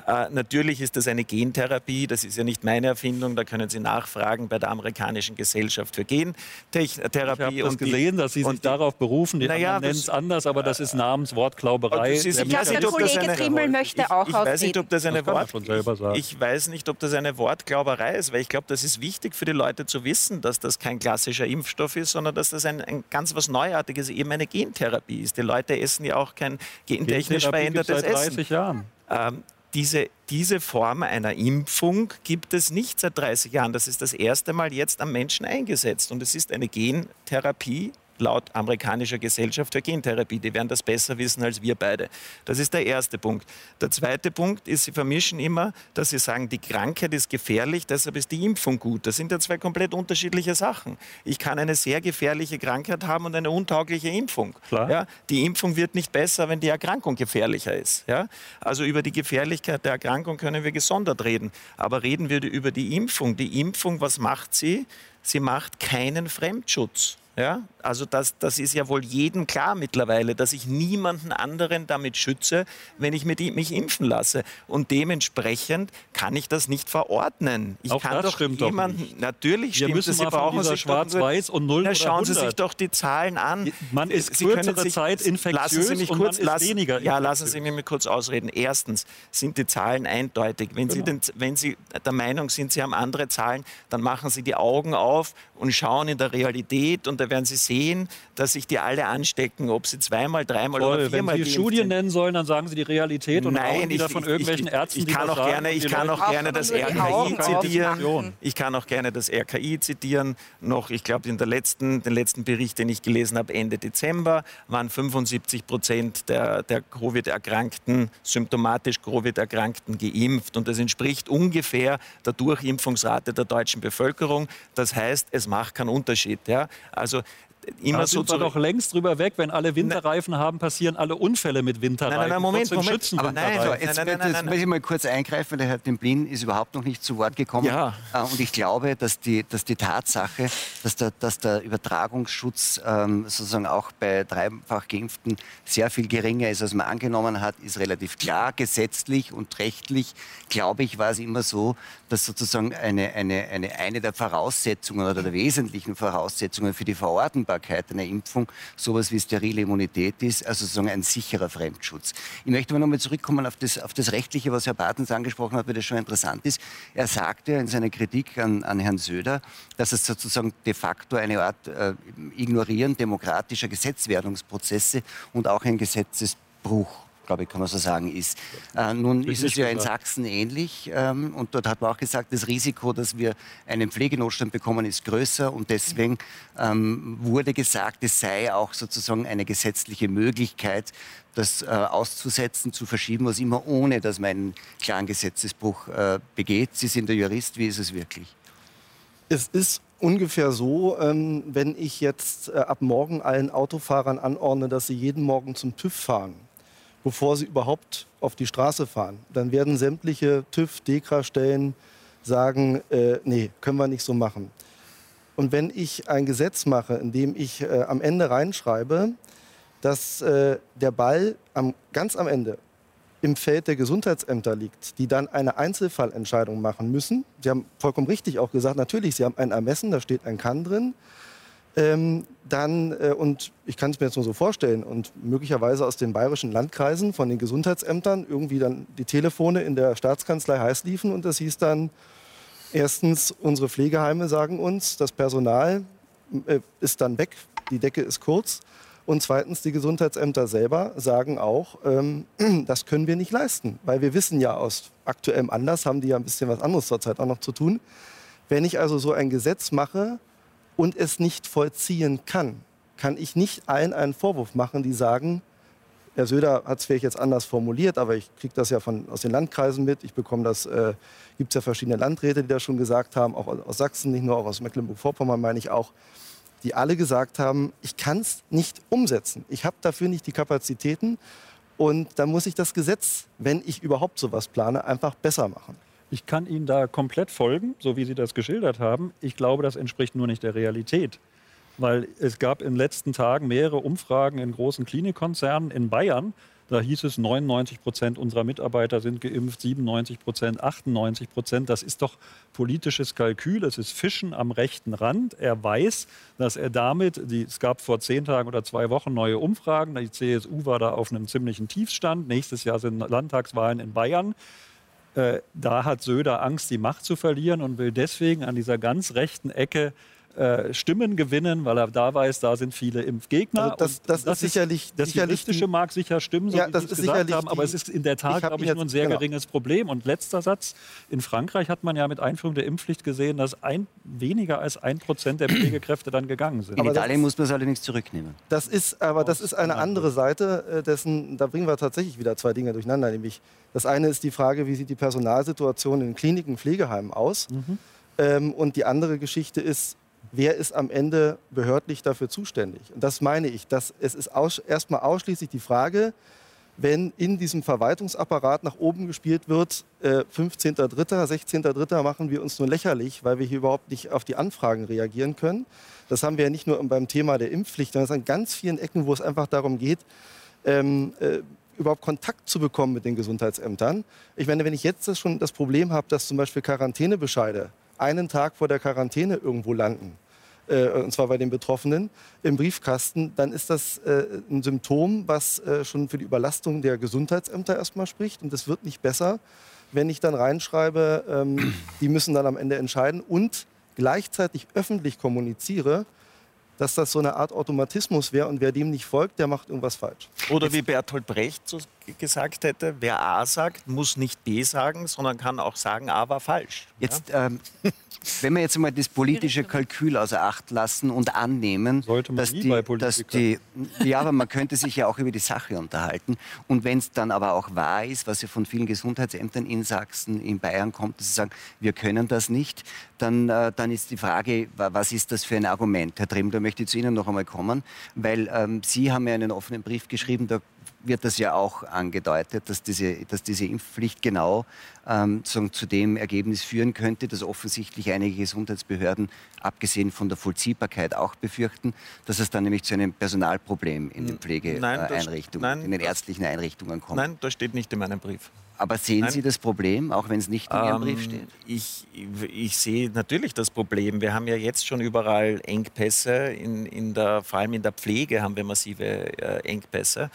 Äh, natürlich ist das eine Gentherapie, das ist ja nicht meine Erfindung, da können Sie nachfragen bei der amerikanischen Gesellschaft für Gentherapie. Ich habe gesehen, dass Sie sich die, darauf berufen, die naja, anderen nennen es anders, aber das ist Namenswortglauberei. Ich weiß nicht, ob das eine, Trimmel möchte auch ich, ich weiß nicht, ob das eine das Wort, ich, ich weiß nicht, ob das eine Wortglauberei ist, weil ich glaube, das ist wichtig für die Leute zu wissen, dass das kein klassischer Impfstoff ist, sondern dass das ein, ein ganz was Neuartiges, eben eine Gentherapie ist. Die Leute essen ja auch kein gentechnisch verändertes seit 30 Essen. Jahren. Ähm, diese, diese Form einer Impfung gibt es nicht seit 30 Jahren. Das ist das erste Mal jetzt am Menschen eingesetzt. Und es ist eine Gentherapie laut amerikanischer Gesellschaft für Gentherapie. Die werden das besser wissen als wir beide. Das ist der erste Punkt. Der zweite Punkt ist, Sie vermischen immer, dass Sie sagen, die Krankheit ist gefährlich, deshalb ist die Impfung gut. Das sind ja zwei komplett unterschiedliche Sachen. Ich kann eine sehr gefährliche Krankheit haben und eine untaugliche Impfung. Ja, die Impfung wird nicht besser, wenn die Erkrankung gefährlicher ist. Ja? Also über die Gefährlichkeit der Erkrankung können wir gesondert reden. Aber reden wir über die Impfung. Die Impfung, was macht sie? Sie macht keinen Fremdschutz. Ja, also das, das ist ja wohl jedem klar mittlerweile, dass ich niemanden anderen damit schütze, wenn ich mich impfen lasse. Und dementsprechend kann ich das nicht verordnen. Ich Auch kann doch jemanden, doch natürlich Wir stimmt müssen es. Sie brauchen sich Schwarz-Weiß und Null na, Schauen Sie sich doch die Zahlen an. Man ist Sie kürzere sich, Zeit infektiös lassen Sie mich kurz, und lass, weniger Ja, lassen Sie mich kurz ausreden. Erstens sind die Zahlen eindeutig. Wenn, genau. Sie den, wenn Sie der Meinung sind, Sie haben andere Zahlen, dann machen Sie die Augen auf und schauen in der Realität und da werden Sie sehen, dass sich die alle anstecken, ob sie zweimal, dreimal Toll, oder viermal Wenn Sie Studien nennen sollen, dann sagen Sie die Realität und Nein, wieder ich, von irgendwelchen ich, Ärzten, ich kann auch gerne, Ich kann auch gerne das RKI zitieren. Ich kann auch gerne das RKI zitieren. Noch, ich glaube, in der letzten, den letzten Bericht, den ich gelesen habe, Ende Dezember, waren 75 Prozent der, der Covid-Erkrankten, symptomatisch Covid-Erkrankten geimpft. Und das entspricht ungefähr der Durchimpfungsrate der deutschen Bevölkerung. Das heißt, es macht keinen Unterschied. Ja? Also immer da so sind wir doch längst drüber weg. Wenn alle Winterreifen haben, passieren alle Unfälle mit Winterreifen. Nein, nein, Moment, Moment. Schützen Aber nein, so, jetzt, nein, nein, nein, nein, muss ich mal kurz eingreifen. Der Herr Demblin ist überhaupt noch nicht zu Wort gekommen. Ja. Äh, und ich glaube, dass die, dass die Tatsache, dass der, dass der Übertragungsschutz ähm, sozusagen auch bei dreifach Geimpften sehr viel geringer ist, als man angenommen hat, ist relativ klar. Gesetzlich und rechtlich, glaube ich, war es immer so, dass sozusagen eine, eine, eine, eine der Voraussetzungen oder der wesentlichen Voraussetzungen für die Verordnbarkeit einer Impfung sowas wie sterile Immunität ist, also sozusagen ein sicherer Fremdschutz. Ich möchte aber nochmal zurückkommen auf das, auf das Rechtliche, was Herr Bartens angesprochen hat, weil das schon interessant ist. Er sagte in seiner Kritik an, an Herrn Söder, dass es sozusagen de facto eine Art äh, Ignorieren demokratischer Gesetzwerdungsprozesse und auch ein Gesetzesbruch glaube ich, kann man so sagen, ist. Äh, nun ist es ja in Sachsen ähnlich ähm, und dort hat man auch gesagt, das Risiko, dass wir einen Pflegenotstand bekommen, ist größer und deswegen ähm, wurde gesagt, es sei auch sozusagen eine gesetzliche Möglichkeit, das äh, auszusetzen, zu verschieben, was immer ohne, dass man einen klaren Gesetzesbruch äh, begeht. Sie sind der Jurist, wie ist es wirklich? Es ist ungefähr so, ähm, wenn ich jetzt äh, ab morgen allen Autofahrern anordne, dass sie jeden Morgen zum TÜV fahren bevor sie überhaupt auf die Straße fahren. Dann werden sämtliche TÜV, DEKRA-Stellen sagen, äh, nee, können wir nicht so machen. Und wenn ich ein Gesetz mache, in dem ich äh, am Ende reinschreibe, dass äh, der Ball am, ganz am Ende im Feld der Gesundheitsämter liegt, die dann eine Einzelfallentscheidung machen müssen. Sie haben vollkommen richtig auch gesagt, natürlich, Sie haben ein Ermessen, da steht ein Kann drin. Ähm, dann, äh, und ich kann es mir jetzt nur so vorstellen, und möglicherweise aus den bayerischen Landkreisen von den Gesundheitsämtern irgendwie dann die Telefone in der Staatskanzlei heiß liefen und das hieß dann, erstens, unsere Pflegeheime sagen uns, das Personal äh, ist dann weg, die Decke ist kurz. Und zweitens, die Gesundheitsämter selber sagen auch, ähm, das können wir nicht leisten. Weil wir wissen ja aus aktuellem Anlass, haben die ja ein bisschen was anderes zurzeit auch noch zu tun. Wenn ich also so ein Gesetz mache und es nicht vollziehen kann, kann ich nicht allen einen Vorwurf machen, die sagen, Herr Söder hat es vielleicht jetzt anders formuliert, aber ich kriege das ja von, aus den Landkreisen mit. Ich bekomme das, äh, gibt es ja verschiedene Landräte, die das schon gesagt haben, auch aus Sachsen, nicht nur auch aus Mecklenburg-Vorpommern, meine ich auch die alle gesagt haben, ich kann es nicht umsetzen. Ich habe dafür nicht die Kapazitäten und dann muss ich das Gesetz, wenn ich überhaupt sowas plane, einfach besser machen. Ich kann Ihnen da komplett folgen, so wie Sie das geschildert haben. Ich glaube, das entspricht nur nicht der Realität. Weil es gab in den letzten Tagen mehrere Umfragen in großen Klinikkonzernen in Bayern, da hieß es, 99 Prozent unserer Mitarbeiter sind geimpft, 97 Prozent, 98 Prozent. Das ist doch politisches Kalkül. Es ist Fischen am rechten Rand. Er weiß, dass er damit, die, es gab vor zehn Tagen oder zwei Wochen neue Umfragen. Die CSU war da auf einem ziemlichen Tiefstand. Nächstes Jahr sind Landtagswahlen in Bayern. Äh, da hat Söder Angst, die Macht zu verlieren und will deswegen an dieser ganz rechten Ecke äh, Stimmen gewinnen, weil er da weiß, da sind viele Impfgegner. Also das, das, das, ist sicherlich. Das sicherlich Juristische mag sicher stimmen, so ja, wie das Sie ist es gesagt sicherlich haben, aber es ist in der Tat, glaube ich, jetzt, nur ein sehr genau. geringes Problem. Und letzter Satz: In Frankreich hat man ja mit Einführung der Impfpflicht gesehen, dass ein, weniger als ein Prozent der Pflegekräfte dann gegangen sind. In Italien muss man es allerdings zurücknehmen. Das ist, aber das ist eine andere Seite äh, dessen, da bringen wir tatsächlich wieder zwei Dinge durcheinander. Nämlich das eine ist die Frage, wie sieht die Personalsituation in Kliniken, Pflegeheimen aus? Mhm. Ähm, und die andere Geschichte ist, wer ist am Ende behördlich dafür zuständig? Und das meine ich. Dass es ist aus, erstmal ausschließlich die Frage, wenn in diesem Verwaltungsapparat nach oben gespielt wird, äh, 15.3., 16.3. machen wir uns nur lächerlich, weil wir hier überhaupt nicht auf die Anfragen reagieren können. Das haben wir ja nicht nur beim Thema der Impfpflicht, sondern es an ganz vielen Ecken, wo es einfach darum geht, ähm, äh, überhaupt Kontakt zu bekommen mit den Gesundheitsämtern. Ich meine, wenn ich jetzt das schon das Problem habe, dass zum Beispiel Quarantänebescheide einen Tag vor der Quarantäne irgendwo landen, äh, und zwar bei den Betroffenen, im Briefkasten, dann ist das äh, ein Symptom, was äh, schon für die Überlastung der Gesundheitsämter erstmal spricht. Und das wird nicht besser, wenn ich dann reinschreibe, ähm, die müssen dann am Ende entscheiden und gleichzeitig öffentlich kommuniziere, dass das so eine Art Automatismus wäre und wer dem nicht folgt, der macht irgendwas falsch. Oder wie Bertolt Brecht so gesagt hätte, wer A sagt, muss nicht B sagen, sondern kann auch sagen, A war falsch. Jetzt, ähm, wenn wir jetzt mal das politische Kalkül außer Acht lassen und annehmen, Sollte man dass, die, bei dass die, ja, aber man könnte sich ja auch über die Sache unterhalten. Und wenn es dann aber auch wahr ist, was ja von vielen Gesundheitsämtern in Sachsen, in Bayern kommt, dass sie sagen, wir können das nicht, dann, äh, dann ist die Frage, wa- was ist das für ein Argument? Herr Trimm, da möchte ich zu Ihnen noch einmal kommen, weil ähm, Sie haben ja einen offenen Brief geschrieben, da wird das ja auch angedeutet, dass diese, dass diese Impfpflicht genau ähm, zu dem Ergebnis führen könnte, dass offensichtlich einige Gesundheitsbehörden, abgesehen von der Vollziehbarkeit, auch befürchten, dass es dann nämlich zu einem Personalproblem in den Pflegeeinrichtungen, nein, in den ärztlichen Einrichtungen kommt. Nein, das steht nicht in meinem Brief. Aber sehen Nein. Sie das Problem, auch wenn es nicht in Ihrem Brief Ähm, steht? Ich, ich sehe natürlich das Problem. Wir haben ja jetzt schon überall Engpässe, in, in der, vor allem in der Pflege haben wir massive äh, Engpässe.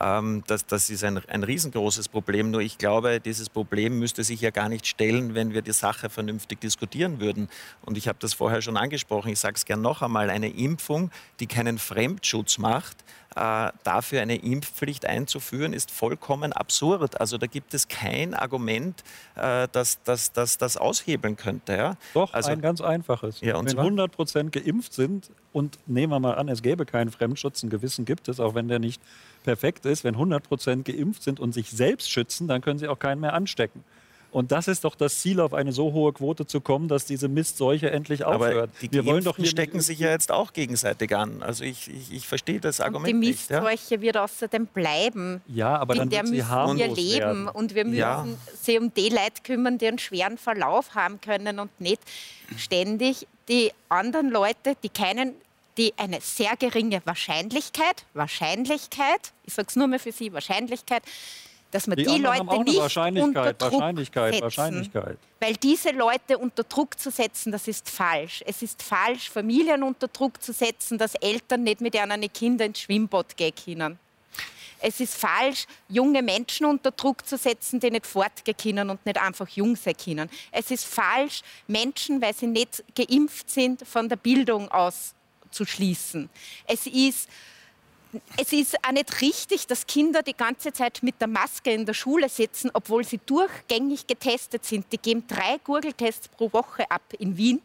Ähm, das, das ist ein, ein riesengroßes Problem. Nur ich glaube, dieses Problem müsste sich ja gar nicht stellen, wenn wir die Sache vernünftig diskutieren würden. Und ich habe das vorher schon angesprochen, ich sage es gern noch einmal, eine Impfung, die keinen Fremdschutz macht, äh, dafür eine Impfpflicht einzuführen, ist vollkommen absurd. Also da gibt es kein Argument, äh, das, das, das das aushebeln könnte. Ja? Doch, also, ein ganz einfaches. Ja, und wenn zwar? 100 Prozent geimpft sind und nehmen wir mal an, es gäbe keinen Fremdschutz, einen gewissen gibt es, auch wenn der nicht perfekt ist, wenn 100 Prozent geimpft sind und sich selbst schützen, dann können sie auch keinen mehr anstecken. Und das ist doch das Ziel, auf eine so hohe Quote zu kommen, dass diese Mistseuche endlich aufhört. Aber die wir wollen doch die stecken sich ja jetzt auch gegenseitig an. Also ich, ich, ich verstehe das Argument und die nicht. Ja? Mistseuche wird außerdem bleiben. Ja, aber dann in der wird sie müssen wir harmlos leben werden. und wir müssen Ja. sie um die Leute kümmern, die einen schweren Verlauf haben können und nicht ständig die anderen Leute, die keinen die eine sehr geringe Wahrscheinlichkeit, Wahrscheinlichkeit, ich sage es nur mehr für Sie, Wahrscheinlichkeit, dass man Die die, Leute nicht unter Druck Wahrscheinlichkeit, setzen. Wahrscheinlichkeit. Weil diese Leute unter Druck zu setzen, das ist falsch. Es ist falsch, Familien unter Druck zu setzen, dass Eltern nicht mit ihren Kindern ins Schwimmbad gehen können. Es ist falsch, junge Menschen unter Druck zu setzen, die nicht fortgehen können und nicht einfach jung sein können. Es ist falsch, Menschen, weil sie nicht geimpft sind, von der Bildung auszuschließen. Es ist es ist auch nicht richtig, dass Kinder die ganze Zeit mit der Maske in der Schule sitzen, obwohl sie durchgängig getestet sind. Die geben drei Gurgeltests pro Woche ab in Wien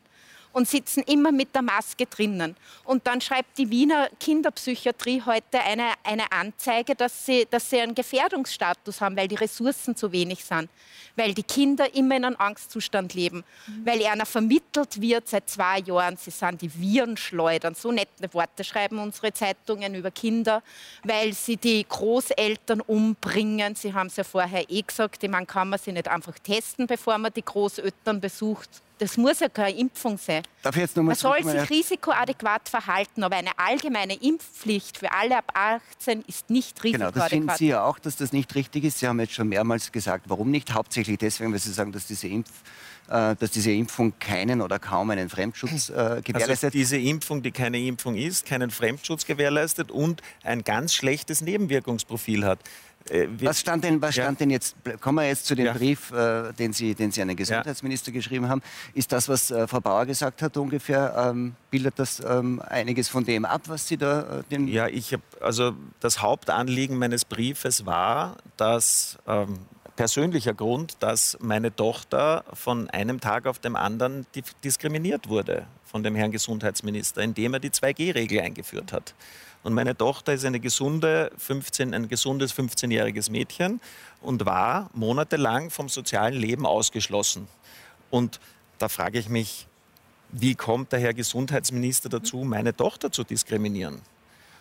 und sitzen immer mit der Maske drinnen. Und dann schreibt die Wiener Kinderpsychiatrie heute eine, eine Anzeige, dass sie, dass sie einen Gefährdungsstatus haben, weil die Ressourcen zu wenig sind. Weil die Kinder immer in einem Angstzustand leben. Weil ihnen vermittelt wird seit zwei Jahren, sie sind die Virenschleudern. So nette Worte schreiben unsere Zeitungen über Kinder. Weil sie die Großeltern umbringen. Sie haben es ja vorher eh gesagt, ich meine, kann man sie nicht einfach testen, bevor man die Großeltern besucht. Das muss ja keine Impfung sein. Darf ich jetzt noch mal Man soll sich risikoadäquat verhalten, aber eine allgemeine Impfpflicht für alle ab 18 ist nicht Genau, das finden risikoadäquat. Sie ja auch, dass das nicht richtig ist. Sie haben jetzt schon mehrmals gesagt, warum nicht? Hauptsächlich deswegen, weil Sie sagen, dass diese, Impf, äh, dass diese Impfung keinen oder kaum einen Fremdschutz äh, Also gewährleistet. diese Impfung, die keine Impfung ist, keinen Fremdschutz gewährleistet und ein ganz schlechtes Nebenwirkungsprofil hat. Äh, was stand denn, was Ja. stand denn jetzt, kommen wir jetzt zu dem Ja. Brief, äh, den, Sie, den Sie an den Gesundheitsminister geschrieben haben. Ist das, was äh, Frau Bauer gesagt hat, ungefähr, ähm, bildet das ähm, einiges von dem ab, was Sie da äh, den Ja, ich habe also das Hauptanliegen meines Briefes war, dass ähm, persönlicher Grund, dass meine Tochter von einem Tag auf den anderen di- diskriminiert wurde von dem Herrn Gesundheitsminister, indem er die 2G-Regel eingeführt hat. Und meine Tochter ist eine gesunde 15, ein gesundes 15-jähriges Mädchen und war monatelang vom sozialen Leben ausgeschlossen. Und da frage ich mich, wie kommt der Herr Gesundheitsminister dazu, meine Tochter zu diskriminieren?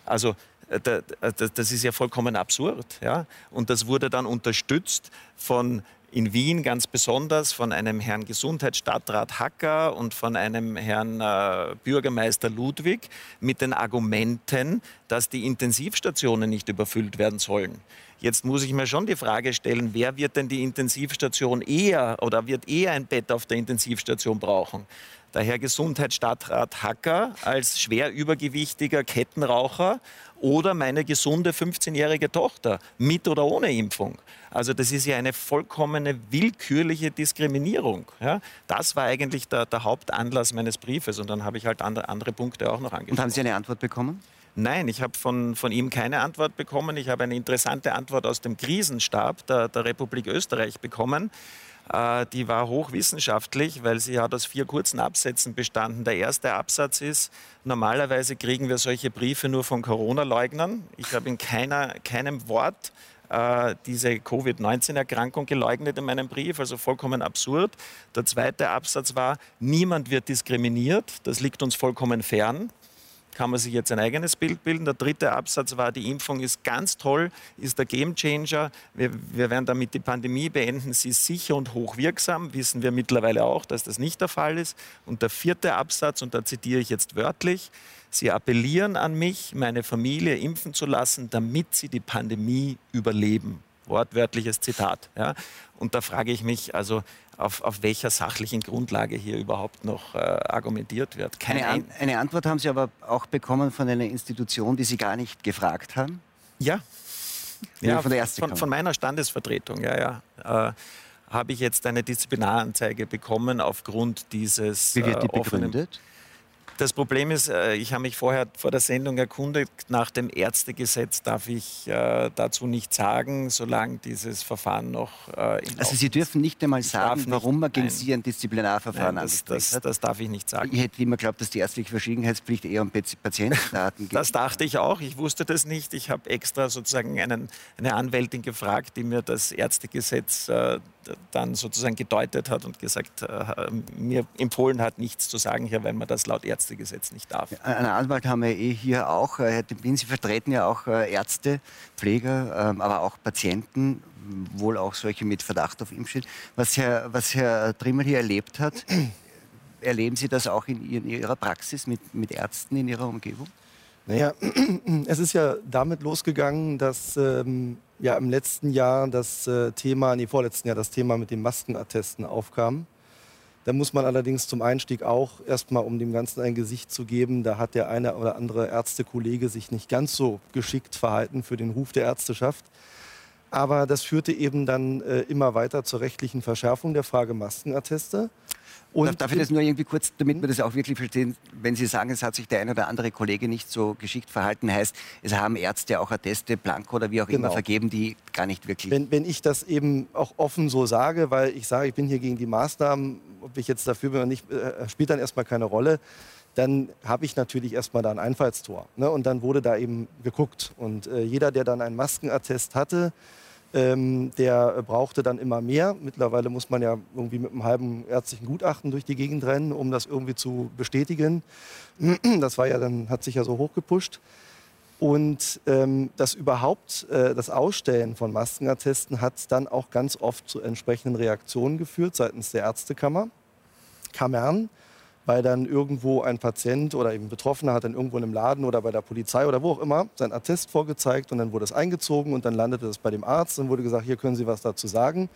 Also das ist ja vollkommen absurd. Ja? Und das wurde dann unterstützt von in Wien ganz besonders von einem Herrn Gesundheitsstadtrat Hacker und von einem Herrn äh, Bürgermeister Ludwig mit den Argumenten, dass die Intensivstationen nicht überfüllt werden sollen. Jetzt muss ich mir schon die Frage stellen, wer wird denn die Intensivstation eher oder wird eher ein Bett auf der Intensivstation brauchen? Der Herr Gesundheitsstadtrat Hacker als schwer übergewichtiger Kettenraucher oder meine gesunde 15-jährige Tochter mit oder ohne Impfung. Also das ist ja eine vollkommene willkürliche Diskriminierung. Ja? Das war eigentlich der, der Hauptanlass meines Briefes und dann habe ich halt andere, andere Punkte auch noch Und angesprochen. haben Sie eine Antwort bekommen? Nein, ich habe von, von ihm keine Antwort bekommen. Ich habe eine interessante Antwort aus dem Krisenstab der, der Republik Österreich bekommen. Äh, die war hochwissenschaftlich, weil sie hat aus vier kurzen Absätzen bestanden. Der erste Absatz ist, normalerweise kriegen wir solche Briefe nur von Corona-Leugnern. Ich habe in keiner, keinem Wort äh, diese Covid-19-Erkrankung geleugnet in meinem Brief, also vollkommen absurd. Der zweite Absatz war, niemand wird diskriminiert, das liegt uns vollkommen fern kann man sich jetzt ein eigenes Bild bilden. Der dritte Absatz war, die Impfung ist ganz toll, ist der Gamechanger. Wir, wir werden damit die Pandemie beenden. Sie ist sicher und hochwirksam. Wissen wir mittlerweile auch, dass das nicht der Fall ist. Und der vierte Absatz, und da zitiere ich jetzt wörtlich, Sie appellieren an mich, meine Familie impfen zu lassen, damit sie die Pandemie überleben. Wortwörtliches Zitat. Ja. Und da frage ich mich, also auf, auf welcher sachlichen Grundlage hier überhaupt noch äh, argumentiert wird. Keine Eine, eine Antwort haben Sie aber auch bekommen von einer Institution, die Sie gar nicht gefragt haben? Ja. Ja, von von, von meiner Standesvertretung, ja, ja. Äh, habe ich jetzt eine Disziplinaranzeige bekommen aufgrund dieses Wie wird die äh, begründet? Das Problem ist, äh, ich habe mich vorher vor der Sendung erkundigt, nach dem Ärztegesetz darf ich äh, dazu nichts sagen, solange dieses Verfahren noch äh, im Also Sie dürfen nicht einmal sagen, nicht, warum man gegen. Sie ein Disziplinarverfahren Nein, das, das, das darf ich nicht sagen. Ich hätte immer geglaubt, dass die ärztliche Verschwiegenheitspflicht eher um Pat- Patientendaten geht. Das dachte ich auch. Ich wusste das nicht. Ich habe extra sozusagen einen, eine Anwältin gefragt, die mir das Ärztegesetz dann sozusagen gedeutet hat und gesagt, äh, mir empfohlen hat, nichts zu sagen hier, weil man das laut Ärztegesetz nicht darf. Einen Anwalt haben wir eh hier auch. Herr Bin, Sie vertreten ja auch Ärzte, Pfleger, ähm, aber auch Patienten, wohl auch solche mit Verdacht auf Impfschäden. Was Herr, was Herr Trimmel hier erlebt hat, erleben Sie das auch in Ihrer Praxis mit, mit Ärzten in Ihrer Umgebung? Naja, es ist ja damit losgegangen, dass ähm, ja im letzten Jahr das äh, Thema, nee, vorletzten Jahr das Thema mit den Maskenattesten aufkam. Da muss man allerdings zum Einstieg auch erstmal, um dem Ganzen ein Gesicht zu geben, da hat der eine oder andere Ärztekollege sich nicht ganz so geschickt verhalten für den Ruf der Ärzteschaft. Aber das führte eben dann äh, immer weiter zur rechtlichen Verschärfung der Frage Maskenatteste. Und Darf ich das nur irgendwie kurz, damit wir das auch wirklich verstehen, wenn Sie sagen, es hat sich der eine oder andere Kollege nicht so geschickt verhalten, heißt, es haben Ärzte auch Atteste, Blanko oder wie auch genau. immer vergeben, die gar nicht wirklich... Wenn, wenn ich das eben auch offen so sage, weil ich sage, ich bin hier gegen die Maßnahmen, ob ich jetzt dafür bin oder nicht, äh, spielt dann erstmal keine Rolle dann habe ich natürlich erstmal da ein Einfallstor. Ne? Und dann wurde da eben geguckt. Und äh, jeder, der dann ein Maskenattest hatte, ähm, der brauchte dann immer mehr. Mittlerweile muss man ja irgendwie mit einem halben ärztlichen Gutachten durch die Gegend rennen, um das irgendwie zu bestätigen. Das war ja dann, hat sich ja so hochgepusht. Und ähm, das überhaupt, äh, das Ausstellen von Maskenattesten hat dann auch ganz oft zu entsprechenden Reaktionen geführt seitens der Ärztekammer. Kammern weil dann irgendwo ein Patient oder eben Betroffener hat dann irgendwo in einem Laden oder bei der Polizei oder wo auch immer sein Attest vorgezeigt und dann wurde es eingezogen und dann landete es bei dem Arzt und wurde gesagt, hier können Sie was dazu sagen.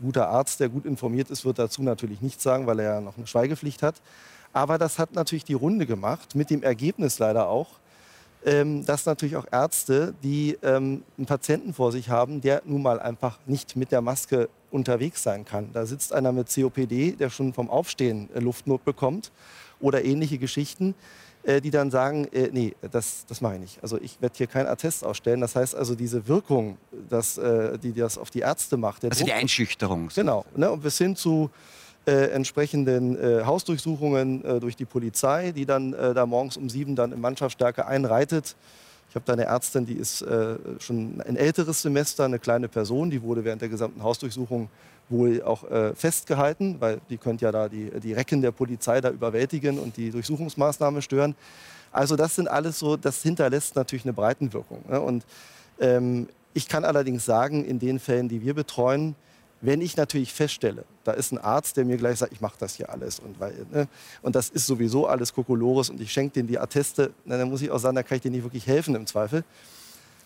Guter Arzt, der gut informiert ist, wird dazu natürlich nichts sagen, weil er ja noch eine Schweigepflicht hat. Aber das hat natürlich die Runde gemacht, mit dem Ergebnis leider auch, ähm, dass natürlich auch Ärzte, die ähm, einen Patienten vor sich haben, der nun mal einfach nicht mit der Maske unterwegs sein kann. Da sitzt einer mit COPD, der schon vom Aufstehen äh, Luftnot bekommt oder ähnliche Geschichten, äh, die dann sagen, äh, nee, das, das mache ich nicht. Also ich werde hier keinen Attest ausstellen. Das heißt also diese Wirkung, dass, die das auf die Ärzte macht. also Druck, die Einschüchterung. Genau. Ne, und bis hin zu äh, entsprechenden äh, Hausdurchsuchungen äh, durch die Polizei, die dann da morgens um sieben dann in Mannschaftsstärke einreitet. Ich habe da eine Ärztin, die ist äh, schon ein älteres Semester, eine kleine Person, die wurde während der gesamten Hausdurchsuchung wohl auch äh, festgehalten, weil die könnte ja da die, die Recken der Polizei da überwältigen und die Durchsuchungsmaßnahme stören. Also das sind alles so, das hinterlässt natürlich eine Breitenwirkung. Ne? Und ähm, ich kann allerdings sagen, in den Fällen, die wir betreuen, wenn ich natürlich feststelle, da ist ein Arzt, der mir gleich sagt, ich mache das hier alles und, weil, ne, und das ist sowieso alles Kokolores und ich schenke denen die Atteste, dann muss ich auch sagen, da kann ich denen nicht wirklich helfen im Zweifel.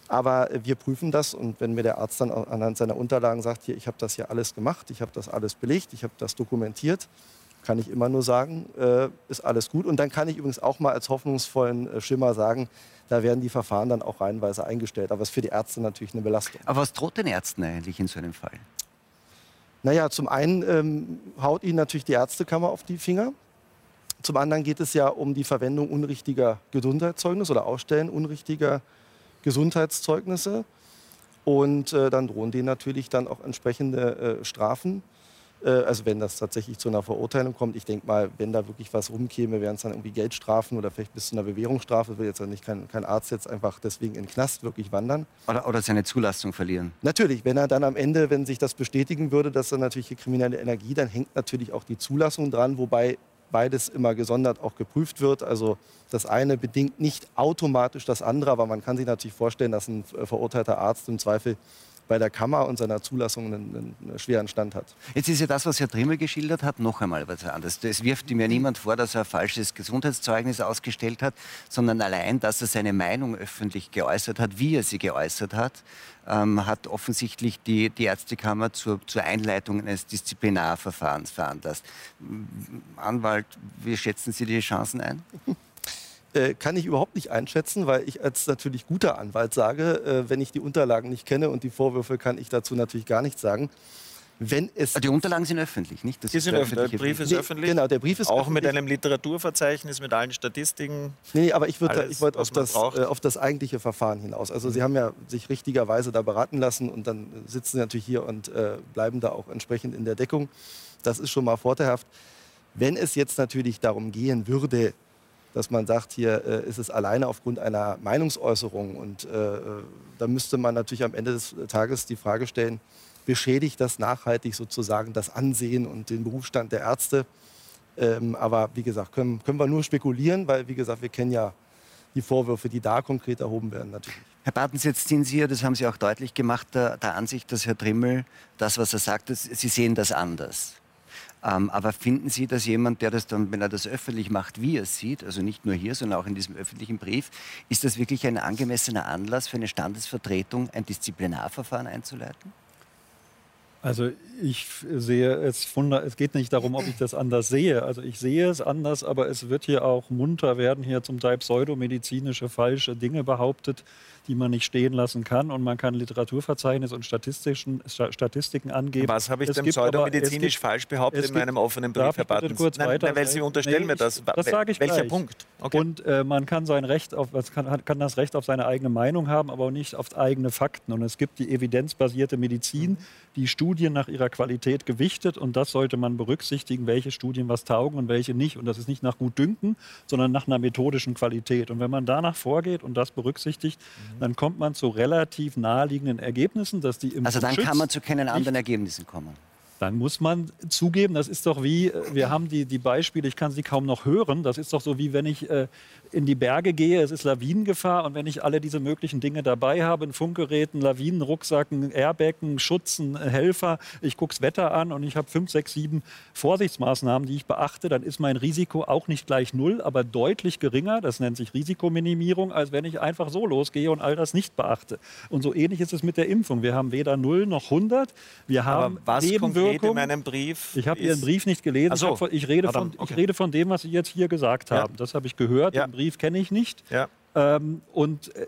Aber wir prüfen das und wenn mir der Arzt dann anhand seiner Unterlagen sagt, hier, ich habe das hier alles gemacht, ich habe das alles belegt, ich habe das dokumentiert, kann ich immer nur sagen, äh, ist alles gut. Und dann kann ich übrigens auch mal als hoffnungsvollen äh, Schimmer sagen, da werden die Verfahren dann auch reihenweise eingestellt. Aber es ist für die Ärzte natürlich eine Belastung. Aber was droht den Ärzten eigentlich in so einem Fall? Naja, zum einen ähm, haut ihnen natürlich die Ärztekammer auf die Finger. Zum anderen geht es ja um die Verwendung unrichtiger Gesundheitszeugnisse oder Ausstellen unrichtiger Gesundheitszeugnisse. Und äh, dann drohen denen natürlich dann auch entsprechende äh, Strafen. Äh, also wenn das tatsächlich zu einer Verurteilung kommt. Ich denke mal, wenn da wirklich was rumkäme, wären es dann irgendwie Geldstrafen oder vielleicht bis zu einer Bewährungsstrafe. Will jetzt nicht kein, kein Arzt jetzt einfach deswegen in den Knast wirklich wandern. Oder, oder seine Zulassung verlieren. Natürlich, wenn er dann am Ende, wenn sich das bestätigen würde, dass er natürlich kriminelle Energie, dann hängt natürlich auch die Zulassung dran, wobei beides immer gesondert auch geprüft wird. Also das eine bedingt nicht automatisch das andere, aber man kann sich natürlich vorstellen, dass ein verurteilter Arzt im Zweifel bei der Kammer und seiner Zulassung einen, einen, schweren Stand hat. Jetzt ist ja das, was Herr Trimmel geschildert hat, noch einmal was anderes. Es wirft ihm ja niemand vor, dass er ein falsches Gesundheitszeugnis ausgestellt hat, sondern allein, dass er seine Meinung öffentlich geäußert hat, wie er sie geäußert hat, ähm, hat offensichtlich die, die Ärztekammer zur, zur Einleitung eines Disziplinarverfahrens veranlasst. Anwalt, wie schätzen Sie die Chancen ein? Äh, kann ich überhaupt nicht einschätzen, weil ich als natürlich guter Anwalt sage, äh, wenn ich die Unterlagen nicht kenne und die Vorwürfe, kann ich dazu natürlich gar nichts sagen. Wenn es die Unterlagen sind öffentlich, nicht? Das die sind öffentlich. Der Brief ist nee, öffentlich. Genau, der Brief ist auch öffentlich. mit einem Literaturverzeichnis, mit allen Statistiken. Nee, aber ich würde wollt auf, das, äh, auf das eigentliche Verfahren hinaus. Also Sie haben ja sich richtigerweise da beraten lassen und dann sitzen Sie natürlich hier und äh, bleiben da auch entsprechend in der Deckung. Das ist schon mal vorteilhaft. Wenn es jetzt natürlich darum gehen würde, dass man sagt, hier äh, ist es alleine aufgrund einer Meinungsäußerung. Und äh, äh, da müsste man natürlich am Ende des Tages die Frage stellen, beschädigt das nachhaltig sozusagen das Ansehen und den Berufsstand der Ärzte. Ähm, aber wie gesagt, können, können wir nur spekulieren, weil wie gesagt, wir kennen ja die Vorwürfe, die da konkret erhoben werden, natürlich. Herr Bartens, jetzt sind Sie ja, das haben Sie auch deutlich gemacht, der, der Ansicht, dass Herr Trimmel das, was er sagt, Sie sehen das anders. Ähm, aber finden Sie, dass jemand, der das dann, wenn er das öffentlich macht, wie er es sieht, also nicht nur hier, sondern auch in diesem öffentlichen Brief, ist das wirklich ein angemessener Anlass für eine Standesvertretung, ein Disziplinarverfahren einzuleiten? Also ich sehe es, es geht nicht darum, ob ich das anders sehe. Also ich sehe es anders, aber es wird hier auch munter werden hier zum Teil pseudomedizinische falsche Dinge behauptet, die man nicht stehen lassen kann. Und man kann Literaturverzeichnis und Statistischen, Statistiken angeben. Was habe ich denn pseudomedizinisch gibt, falsch behauptet in meinem offenen Brief, Herr Bartens? Kurz nein, weiter, nein, weil Sie unterstellen nee, mir das. Das sage ich Welcher gleich. Punkt? Okay. Und äh, man kann, sein Recht auf, kann, kann, das Recht auf seine eigene Meinung haben, aber auch nicht auf eigene Fakten. Und es gibt die evidenzbasierte Medizin, die Studien nach ihrer Qualität gewichtet. Und das sollte man berücksichtigen, welche Studien was taugen und welche nicht. Und das ist nicht nach Gutdünken, sondern nach einer methodischen Qualität. Und wenn man danach vorgeht und das berücksichtigt, mhm. dann kommt man zu relativ naheliegenden Ergebnissen, dass die im Also dann kann man zu keinen anderen Ergebnissen kommen dann muss man zugeben, das ist doch wie, äh, wir haben die, die Beispiele, ich kann sie kaum noch hören, das ist doch so wie wenn ich äh, in die Berge gehe, es ist Lawinengefahr und wenn ich alle diese möglichen Dinge dabei habe, ein Funkgerät, ein Lawinenrucksack, ein Airbag, ein Schutz, ein Helfer, ich gucke das Wetter an und ich habe fünf, sechs, sieben Vorsichtsmaßnahmen, die ich beachte, dann ist mein Risiko auch nicht gleich null, aber deutlich geringer, das nennt sich Risikominimierung, als wenn ich einfach so losgehe und all das nicht beachte. Und so ähnlich ist es mit der Impfung. Wir haben weder null noch 100, wir haben Nebenwirkungen. In meinem Brief Ich habe Ihren Brief nicht gelesen, so. ich, ich, rede von, okay. ich rede von dem, was Sie jetzt hier gesagt haben. Ja. Das habe ich gehört. Ja. Brief kenne ich nicht. Ja. Ähm, und äh,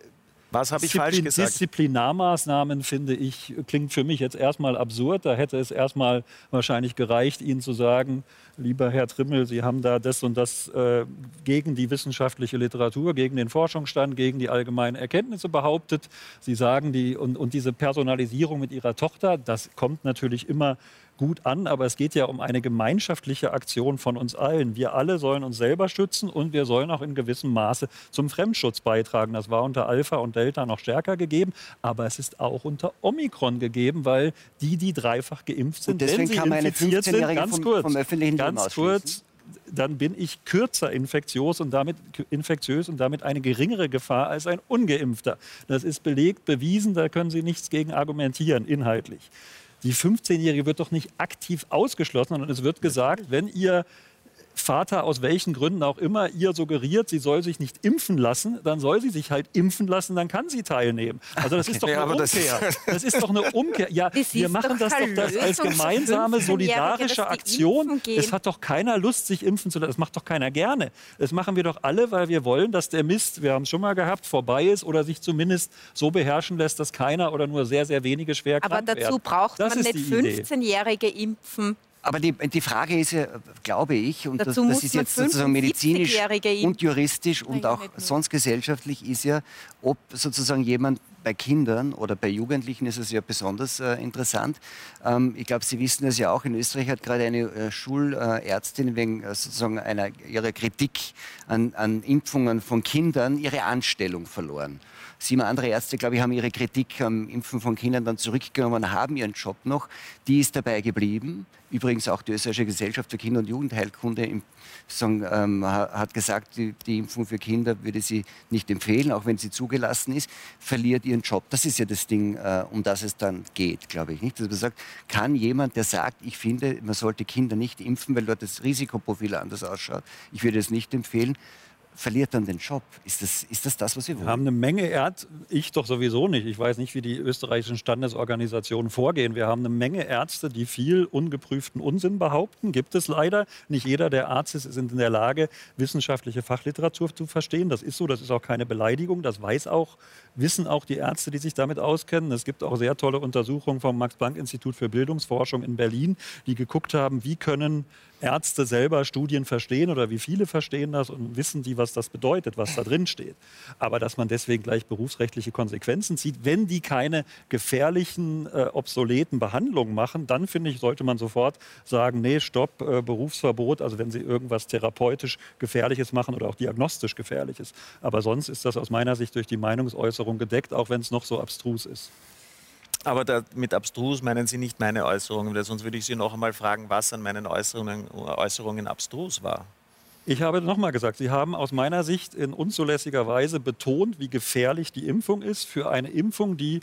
was habe ich falsch gesagt? Disziplinarmaßnahmen, finde ich, klingt für mich jetzt erstmal absurd. Da hätte es erstmal wahrscheinlich gereicht, Ihnen zu sagen, lieber Herr Trimmel, Sie haben da das und das äh, gegen die wissenschaftliche Literatur, gegen den Forschungsstand, gegen die allgemeinen Erkenntnisse behauptet. Sie sagen, die, und, und diese Personalisierung mit Ihrer Tochter, das kommt natürlich immer gut an, aber es geht ja um eine gemeinschaftliche Aktion von uns allen. Wir alle sollen uns selber schützen und wir sollen auch in gewissem Maße zum Fremdschutz beitragen. Das war unter Alpha und Delta noch stärker gegeben, aber es ist auch unter Omikron gegeben, weil die, die dreifach geimpft sind, und deswegen wenn sie kann infiziert sind, ganz vom, kurz, vom öffentlichen ganz kurz, dann bin ich kürzer infektiös und damit infektiös und damit eine geringere Gefahr als ein ungeimpfter. Das ist belegt, bewiesen, da können Sie nichts gegen argumentieren inhaltlich. Die 15-Jährige wird doch nicht aktiv ausgeschlossen, sondern es wird gesagt, wenn ihr Vater aus welchen Gründen auch immer ihr suggeriert, sie soll sich nicht impfen lassen, dann soll sie sich halt impfen lassen, dann kann sie teilnehmen. Also das ist doch eine Umkehr. Das ist doch eine Umkehr. Ja, wir machen das doch das als gemeinsame solidarische Aktion. Es hat doch keiner Lust, sich impfen zu lassen. Das macht doch keiner gerne. Das machen wir doch alle, weil wir wollen, dass der Mist, wir haben es schon mal gehabt, vorbei ist oder sich zumindest so beherrschen lässt, dass keiner oder nur sehr, sehr wenige schwer krank werden. Aber dazu braucht man nicht 15-Jährige impfen. Aber die, die Frage ist ja, glaube ich, und das, das ist jetzt sozusagen medizinisch und juristisch und auch sonst gesellschaftlich, ist ja, ob sozusagen jemand bei Kindern oder bei Jugendlichen ist es ja besonders äh, interessant. Ähm, ich glaube, Sie wissen es ja auch, in Österreich hat gerade eine äh, Schulärztin wegen äh, sozusagen einer, ihrer Kritik an, an Impfungen von Kindern ihre Anstellung verloren. Sieben andere Ärzte, glaube ich, haben ihre Kritik am Impfen von Kindern dann zurückgenommen, haben ihren Job noch. Die ist dabei geblieben. Übrigens auch die Österreichische Gesellschaft für Kinder- und Jugendheilkunde im, sagen, ähm, hat gesagt, die, die, Impfung für Kinder würde sie nicht empfehlen, auch wenn sie zugelassen ist, verliert ihren Job. Das ist ja das Ding, äh, um das es dann geht, glaube ich. Nicht? Dass man sagt, kann jemand, der sagt, ich finde, man sollte Kinder nicht impfen, weil dort das Risikoprofil anders ausschaut, ich würde es nicht empfehlen, verliert dann den Job. Ist das ist das, das was wir wollen? Wir haben eine Menge Ärzte, ich doch sowieso nicht. Ich weiß nicht, wie die österreichischen Standesorganisationen vorgehen. Wir haben eine Menge Ärzte, die viel ungeprüften Unsinn behaupten. Gibt es leider. Nicht jeder der Ärzte ist in der Lage, wissenschaftliche Fachliteratur zu verstehen. Das ist so, das ist auch keine Beleidigung. Das weiß auch, wissen auch die Ärzte, die sich damit auskennen. Es gibt auch sehr tolle Untersuchungen vom Max-Planck-Institut für Bildungsforschung in Berlin, die geguckt haben, wie können Ärzte selber Studien verstehen oder wie viele verstehen das und wissen die, was das bedeutet, was da drin steht. Aber dass man deswegen gleich berufsrechtliche Konsequenzen zieht, wenn die keine gefährlichen, äh, obsoleten Behandlungen machen, dann finde ich, sollte man sofort sagen, nee, stopp, äh, Berufsverbot, also wenn sie irgendwas therapeutisch Gefährliches machen oder auch diagnostisch Gefährliches. Aber sonst ist das aus meiner Sicht durch die Meinungsäußerung gedeckt, auch wenn es noch so abstrus ist. Aber da, mit abstrus meinen Sie nicht meine Äußerungen, sonst würde ich Sie noch einmal fragen, was an meinen Äußerungen, Äußerungen abstrus war. Ich habe nochmal gesagt, Sie haben aus meiner Sicht in unzulässiger Weise betont, wie gefährlich die Impfung ist für eine Impfung, die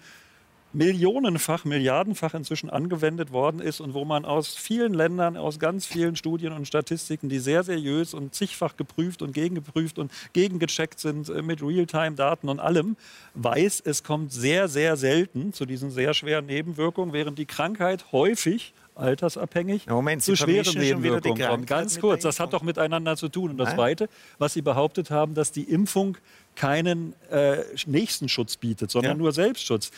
millionenfach, milliardenfach inzwischen angewendet worden ist und wo man aus vielen Ländern, aus ganz vielen Studien und Statistiken, die sehr seriös und zigfach geprüft und gegengeprüft und gegengecheckt sind äh, mit Realtime-Daten und allem, weiß, es kommt sehr, sehr selten zu diesen sehr schweren Nebenwirkungen, während die Krankheit häufig altersabhängig Moment, zu schweren Nebenwirkungen kommt. Ganz kurz, das hat doch miteinander zu tun. Und das Nein. Zweite, was Sie behauptet haben, dass die Impfung keinen äh, nächsten Schutz bietet, sondern Ja. nur Selbstschutz.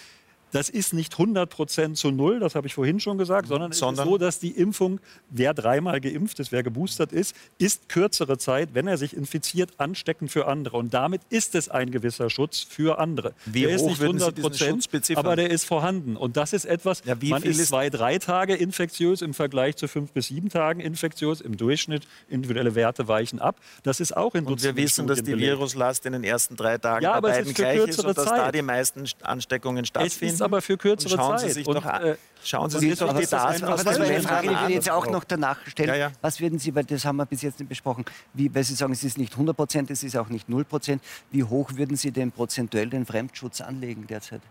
Das ist nicht 100 Prozent zu null, das habe ich vorhin schon gesagt, sondern, Sondern? es ist so, dass die Impfung, wer dreimal geimpft ist, wer geboostert ist, ist kürzere Zeit, wenn er sich infiziert, ansteckend für andere. Und damit ist es ein gewisser Schutz für andere. Wie der ist nicht würden Sie 100 diesen Prozent, Schutz beziffern? aber der ist vorhanden. Und das ist etwas, Ja, man ist zwei, drei Tage infektiös im Vergleich zu fünf bis sieben Tagen infektiös. Im Durchschnitt individuelle Werte weichen ab. Das ist auch in Und wir wissen, dass die Studien belegt. Viruslast in den ersten drei Tagen Ja, bei beiden gleich ist und dass da Zeit. die meisten Ansteckungen stattfinden. Ist aber für kürzere und schauen Zeit. Sie sich Und, doch an. äh, Schauen Sie und sich ist doch das das den ist eine Ländern Frage, die will ich jetzt auch noch danach stellen. Ja, ja. Was würden Sie, weil das haben wir bis jetzt nicht besprochen, wie, weil Sie sagen, es ist nicht 100 Prozent, es ist auch nicht 0 Prozent, wie hoch würden Sie denn prozentuell den Fremdschutz anlegen derzeit?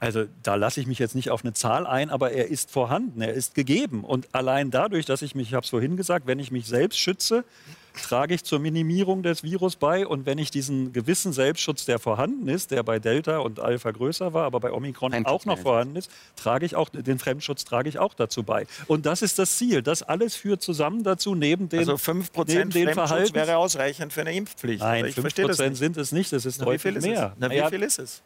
Also da lasse ich mich jetzt nicht auf eine Zahl ein, aber er ist vorhanden, er ist gegeben. Und allein dadurch, dass ich mich, ich habe es vorhin gesagt, wenn ich mich selbst schütze, trage ich zur Minimierung des Virus bei. Und wenn ich diesen gewissen Selbstschutz, der vorhanden ist, der bei Delta und Alpha größer war, aber bei Omikron auch noch vorhanden ist, trage ich auch den Fremdschutz trage ich auch dazu bei. Und das ist das Ziel. Das alles führt zusammen dazu, neben den Also 5% neben den Fremdschutz Verhaltens- wäre ausreichend für eine Impfpflicht. Nein, ich 5 verstehe das nicht. sind es nicht. Es ist Na, wie deutlich viel ist mehr. es? Na, wie viel ist es?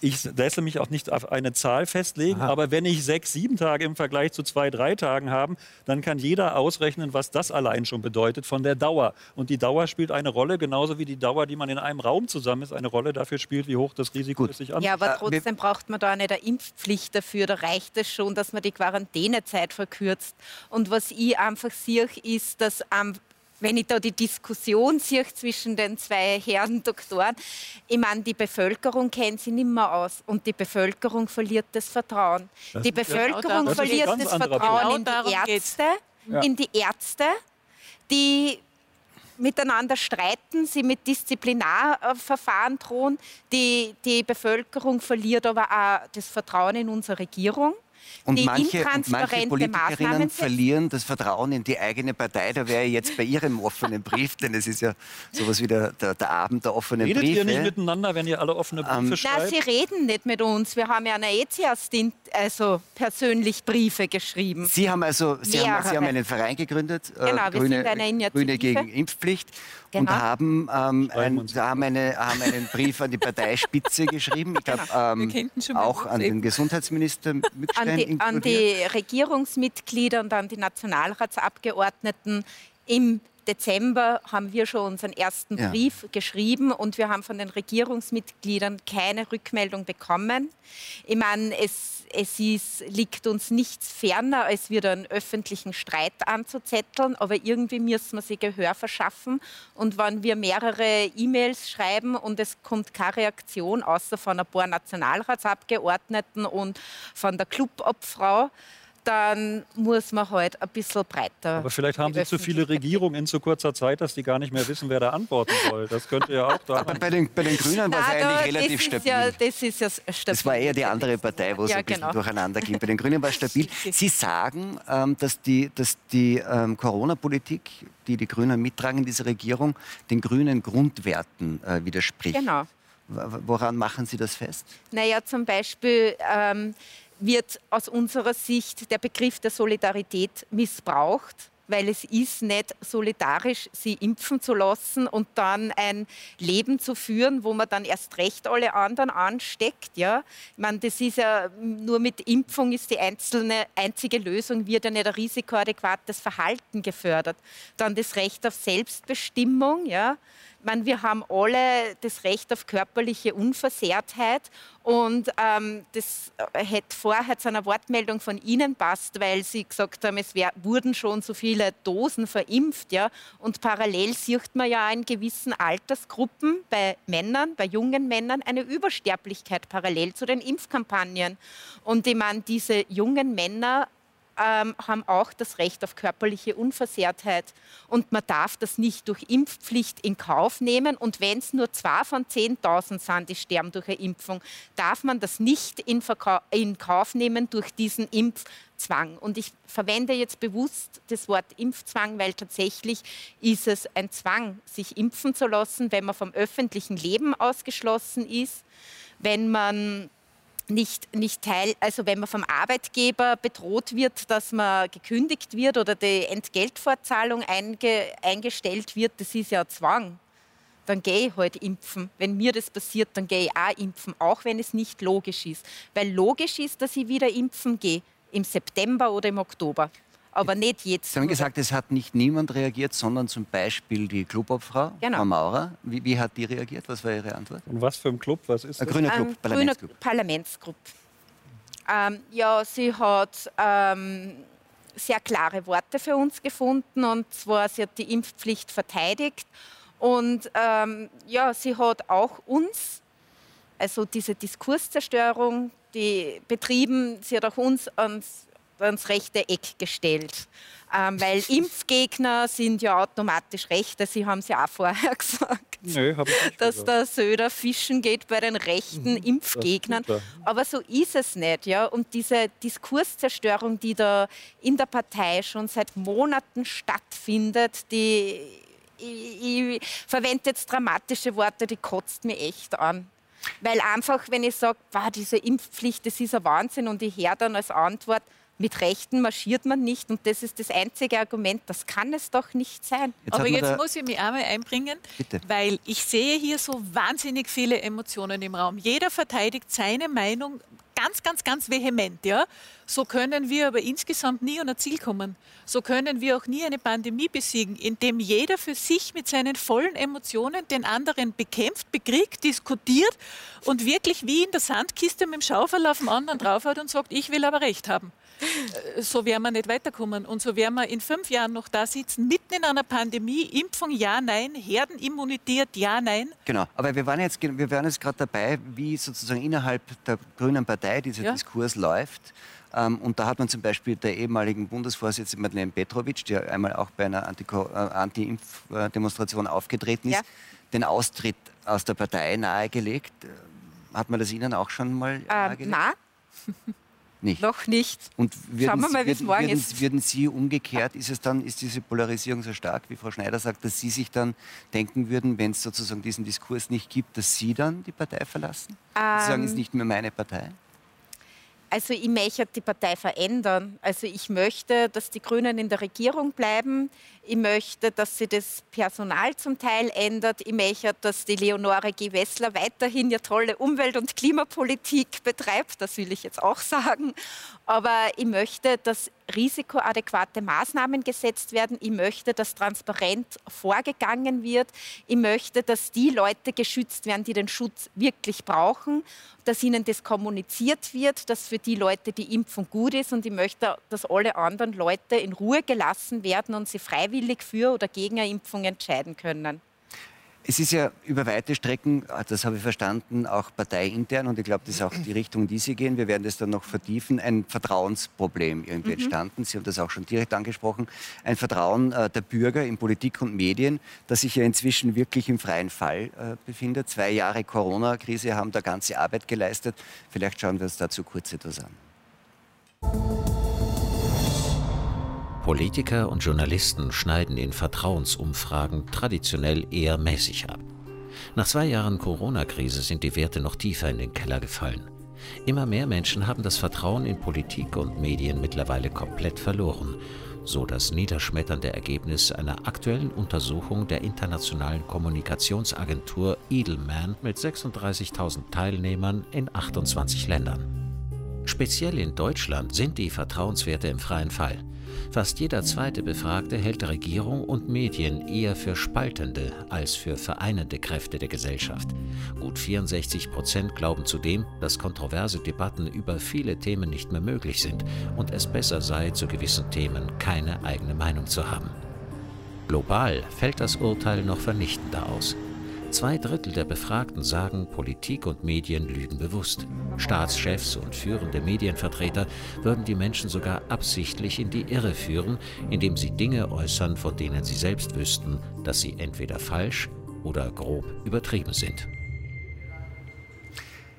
Ich lässt mich auch nicht auf eine Zahl festlegen, Aha. aber wenn ich sechs, sieben Tage im Vergleich zu zwei, drei Tagen habe, dann kann jeder ausrechnen, was das allein schon bedeutet von der Dauer. Und die Dauer spielt eine Rolle, genauso wie die Dauer, die man in einem Raum zusammen ist, eine Rolle dafür spielt, wie hoch das Risiko ist, sich an. Ja, aber Äh, trotzdem braucht man da nicht eine Impfpflicht dafür. Da reicht es schon, dass man die Quarantänezeit verkürzt. Und was ich einfach sehe, ist, dass am wenn ich da die Diskussion sehe zwischen den zwei Herren Doktoren, ich meine, die Bevölkerung kennt sie nicht mehr aus und die Bevölkerung verliert das Vertrauen. Das die ist- Bevölkerung Genau verliert das Vertrauen in Genau die geht's. Ärzte, Ja. in die Ärzte, die miteinander streiten, sie mit Disziplinarverfahren drohen. Die, die Bevölkerung verliert aber auch das Vertrauen in unsere Regierung. Und die manche, und manche Politikerinnen verlieren das Vertrauen in die eigene Partei. Da wäre ich jetzt bei Ihrem offenen Brief, denn es ist ja sowas wie der, der, der Abend der offenen Redet Briefe. ihr nicht miteinander, wenn ihr alle offene Briefe Ähm, schreibt? sie reden nicht mit uns. Wir haben ja einer ETIAS also persönlich Briefe geschrieben. Sie haben also Sie haben. Sie haben einen Verein gegründet, äh, Genau, wir Grüne, sind eine Initiative. Grüne gegen Impfpflicht, und Genau. haben, ähm, ein, haben, eine, haben einen Brief an die Parteispitze geschrieben. Ich glaube, Wir ähm, auch an den Gesundheitsminister Mückstein an die, an die Regierungsmitglieder und an die Nationalratsabgeordneten. Im Dezember haben wir schon unseren ersten Ja. Brief geschrieben und wir haben von den Regierungsmitgliedern keine Rückmeldung bekommen. Ich meine, es, es ist, liegt uns nichts ferner, als wieder einen öffentlichen Streit anzuzetteln, aber irgendwie müssen wir sie Gehör verschaffen. Und wenn wir mehrere E-Mails schreiben und es kommt keine Reaktion, außer von ein paar Nationalratsabgeordneten und von der Clubobfrau, dann muss man halt ein bisschen breiter. Aber vielleicht haben Sie zu viele Regierungen in zu kurzer Zeit, dass die gar nicht mehr wissen, wer da antworten soll. Das könnte ja auch Aber daran bei den, bei den Grünen war es da- eigentlich relativ das stabil. Ist ja, das ist ja stabil. Das war eher die andere Partei, wo es Ja, ein bisschen genau. durcheinander ging. Bei den Grünen war es stabil. Sie sagen, ähm, dass die, dass die ähm, Corona-Politik, die die Grünen mittragen in dieser Regierung, den grünen Grundwerten äh, widerspricht. Genau. Woran machen Sie das fest? Naja, zum Beispiel ähm, wird aus unserer Sicht der Begriff der Solidarität missbraucht, weil es ist nicht solidarisch, sie impfen zu lassen und dann ein Leben zu führen, wo man dann erst recht alle anderen ansteckt. Ja? Ich meine, das ist ja nur mit Impfung ist die einzelne, einzige Lösung, wird ja nicht ein risikoadäquates Verhalten gefördert. Dann das Recht auf Selbstbestimmung. Ja? Meine, wir haben alle das Recht auf körperliche Unversehrtheit Und ähm, das hätte vorher zu einer Wortmeldung von Ihnen passt, weil Sie gesagt haben, es wär, wurden schon so viele Dosen verimpft. Ja? Und parallel sieht man ja in gewissen Altersgruppen bei Männern, bei jungen Männern, eine Übersterblichkeit parallel zu den Impfkampagnen. Und ich meine, diese jungen Männer ähm, haben auch das Recht auf körperliche Unversehrtheit. Und man darf das nicht durch Impfpflicht in Kauf nehmen. Und wenn es nur zwei von 10.000 sind, die sterben durch eine Impfung, darf man das nicht in, in Kauf nehmen durch diesen Impfzwang. Und ich verwende jetzt bewusst das Wort Impfzwang, weil tatsächlich ist es ein Zwang, sich impfen zu lassen, wenn man vom öffentlichen Leben ausgeschlossen ist, wenn man nicht, nicht Teil, also wenn man vom Arbeitgeber bedroht wird, dass man gekündigt wird oder die Entgeltfortzahlung einge, eingestellt wird, das ist ja Zwang. Dann gehe ich halt impfen. Wenn mir das passiert, dann gehe ich auch impfen, auch wenn es nicht logisch ist. Weil logisch ist, dass ich wieder impfen gehe, im September oder im Oktober aber nicht jetzt. Sie haben gesagt, es hat nicht niemand reagiert, sondern zum Beispiel die Clubobfrau, genau. Frau Maurer. Wie, wie, hat die reagiert? Was war Ihre Antwort? Und was für ein Club? Was ist das? Ein grüner Club, ähm, Parlamentsclub. Grüner Parlamentsclub. Ähm, ja, sie hat ähm, sehr klare Worte für uns gefunden und zwar, sie hat die Impfpflicht verteidigt und ähm, ja, sie hat auch uns, also diese Diskurszerstörung, die betrieben, sie hat auch uns ans ans rechte Eck gestellt. Ähm, weil Impfgegner sind ja automatisch Rechte. Sie haben es ja auch vorher gesagt, Nö, dass gesagt. der Söder fischen geht bei den rechten mhm, Impfgegnern. Aber so ist es nicht. Ja? Und diese Diskurszerstörung, die da in der Partei schon seit Monaten stattfindet, die ich, ich verwende jetzt dramatische Worte, die kotzt mir echt an. Weil einfach, wenn ich sage, diese Impfpflicht, das ist ein Wahnsinn und ich höre dann als Antwort, mit Rechten marschiert man nicht und das ist das einzige Argument. Das kann es doch nicht sein. Jetzt Aber jetzt muss ich mich einmal einbringen, Bitte. weil ich sehe hier so wahnsinnig viele Emotionen im Raum. Jeder verteidigt seine Meinung ganz, ganz, ganz vehement. Ja? So können wir aber insgesamt nie an ein Ziel kommen. So können wir auch nie eine Pandemie besiegen, indem jeder für sich mit seinen vollen Emotionen den anderen bekämpft, bekriegt, diskutiert und wirklich wie in der Sandkiste mit dem Schaufel auf den anderen draufhaut und sagt, ich will aber Recht haben. Äh, so werden wir nicht weiterkommen. Und so werden wir in fünf Jahren noch da sitzen, mitten in einer Pandemie, Impfung ja, nein, Herdenimmunität ja, nein. Genau, aber wir waren jetzt, wir waren jetzt gerade dabei, wie sozusagen innerhalb der Grünen Partei dieser ja. Diskurs läuft. Ähm, und da hat man zum Beispiel der ehemaligen Bundesvorsitzenden Madeleine Petrovic, die einmal auch bei einer äh, Anti-Impf-Demonstration aufgetreten ist, ja. den Austritt aus der Partei nahegelegt. Hat man das Ihnen auch schon mal ähm, nahegelegt? Nein. Nicht. Noch nicht. Und würden, Schauen wir mal, wie es morgen würden, ist. Würden Sie umgekehrt, ist es dann, ist diese Polarisierung so stark, wie Frau Schneider sagt, dass Sie sich dann denken würden, wenn es sozusagen diesen Diskurs nicht gibt, dass Sie dann die Partei verlassen? Ähm, Sie sagen, es ist nicht mehr meine Partei? Also ich möchte die Partei verändern. Also ich möchte, dass die Grünen in der Regierung bleiben. Ich möchte, dass sie das Personal zum Teil ändert. Ich möchte, dass die Leonore G. Wessler weiterhin ja tolle Umwelt- und Klimapolitik betreibt. Das will ich jetzt auch sagen. Aber ich möchte, dass risikoadäquate Maßnahmen gesetzt werden. Ich möchte, dass transparent vorgegangen wird. Ich möchte, dass die Leute geschützt werden, die den Schutz wirklich brauchen, dass ihnen das kommuniziert wird, dass für die Leute die Impfung gut ist. Und ich möchte, dass alle anderen Leute in Ruhe gelassen werden und sie freiwillig für oder gegen eine Impfung entscheiden können. Es ist ja über weite Strecken, ah, das habe ich verstanden, auch parteiintern und ich glaube, das ist auch die Richtung, die Sie gehen. Wir werden das dann noch vertiefen. Ein Vertrauensproblem irgendwie mhm. entstanden. Sie haben das auch schon direkt angesprochen. Ein Vertrauen äh, der Bürger in Politik und Medien, das sich ja inzwischen wirklich im freien Fall äh, befindet. Zwei Jahre Corona-Krise haben da ganze Arbeit geleistet. Vielleicht schauen wir uns dazu kurz etwas an. Politiker und Journalisten schneiden in Vertrauensumfragen traditionell eher mäßig ab. Nach zwei Jahren Corona-Krise sind die Werte noch tiefer in den Keller gefallen. Immer mehr Menschen haben das Vertrauen in Politik und Medien mittlerweile komplett verloren, so das niederschmetternde Ergebnis einer aktuellen Untersuchung der internationalen Kommunikationsagentur Edelman mit 36.000 Teilnehmern in 28 Ländern. Speziell in Deutschland sind die Vertrauenswerte im freien Fall. Fast jeder zweite Befragte hält Regierung und Medien eher für spaltende als für vereinende Kräfte der Gesellschaft. Gut 64 Prozent glauben zudem, dass kontroverse Debatten über viele Themen nicht mehr möglich sind und es besser sei, zu gewissen Themen keine eigene Meinung zu haben. Global fällt das Urteil noch vernichtender aus. Zwei Drittel der Befragten sagen, Politik und Medien lügen bewusst. Staatschefs und führende Medienvertreter würden die Menschen sogar absichtlich in die Irre führen, indem sie Dinge äußern, von denen sie selbst wüssten, dass sie entweder falsch oder grob übertrieben sind.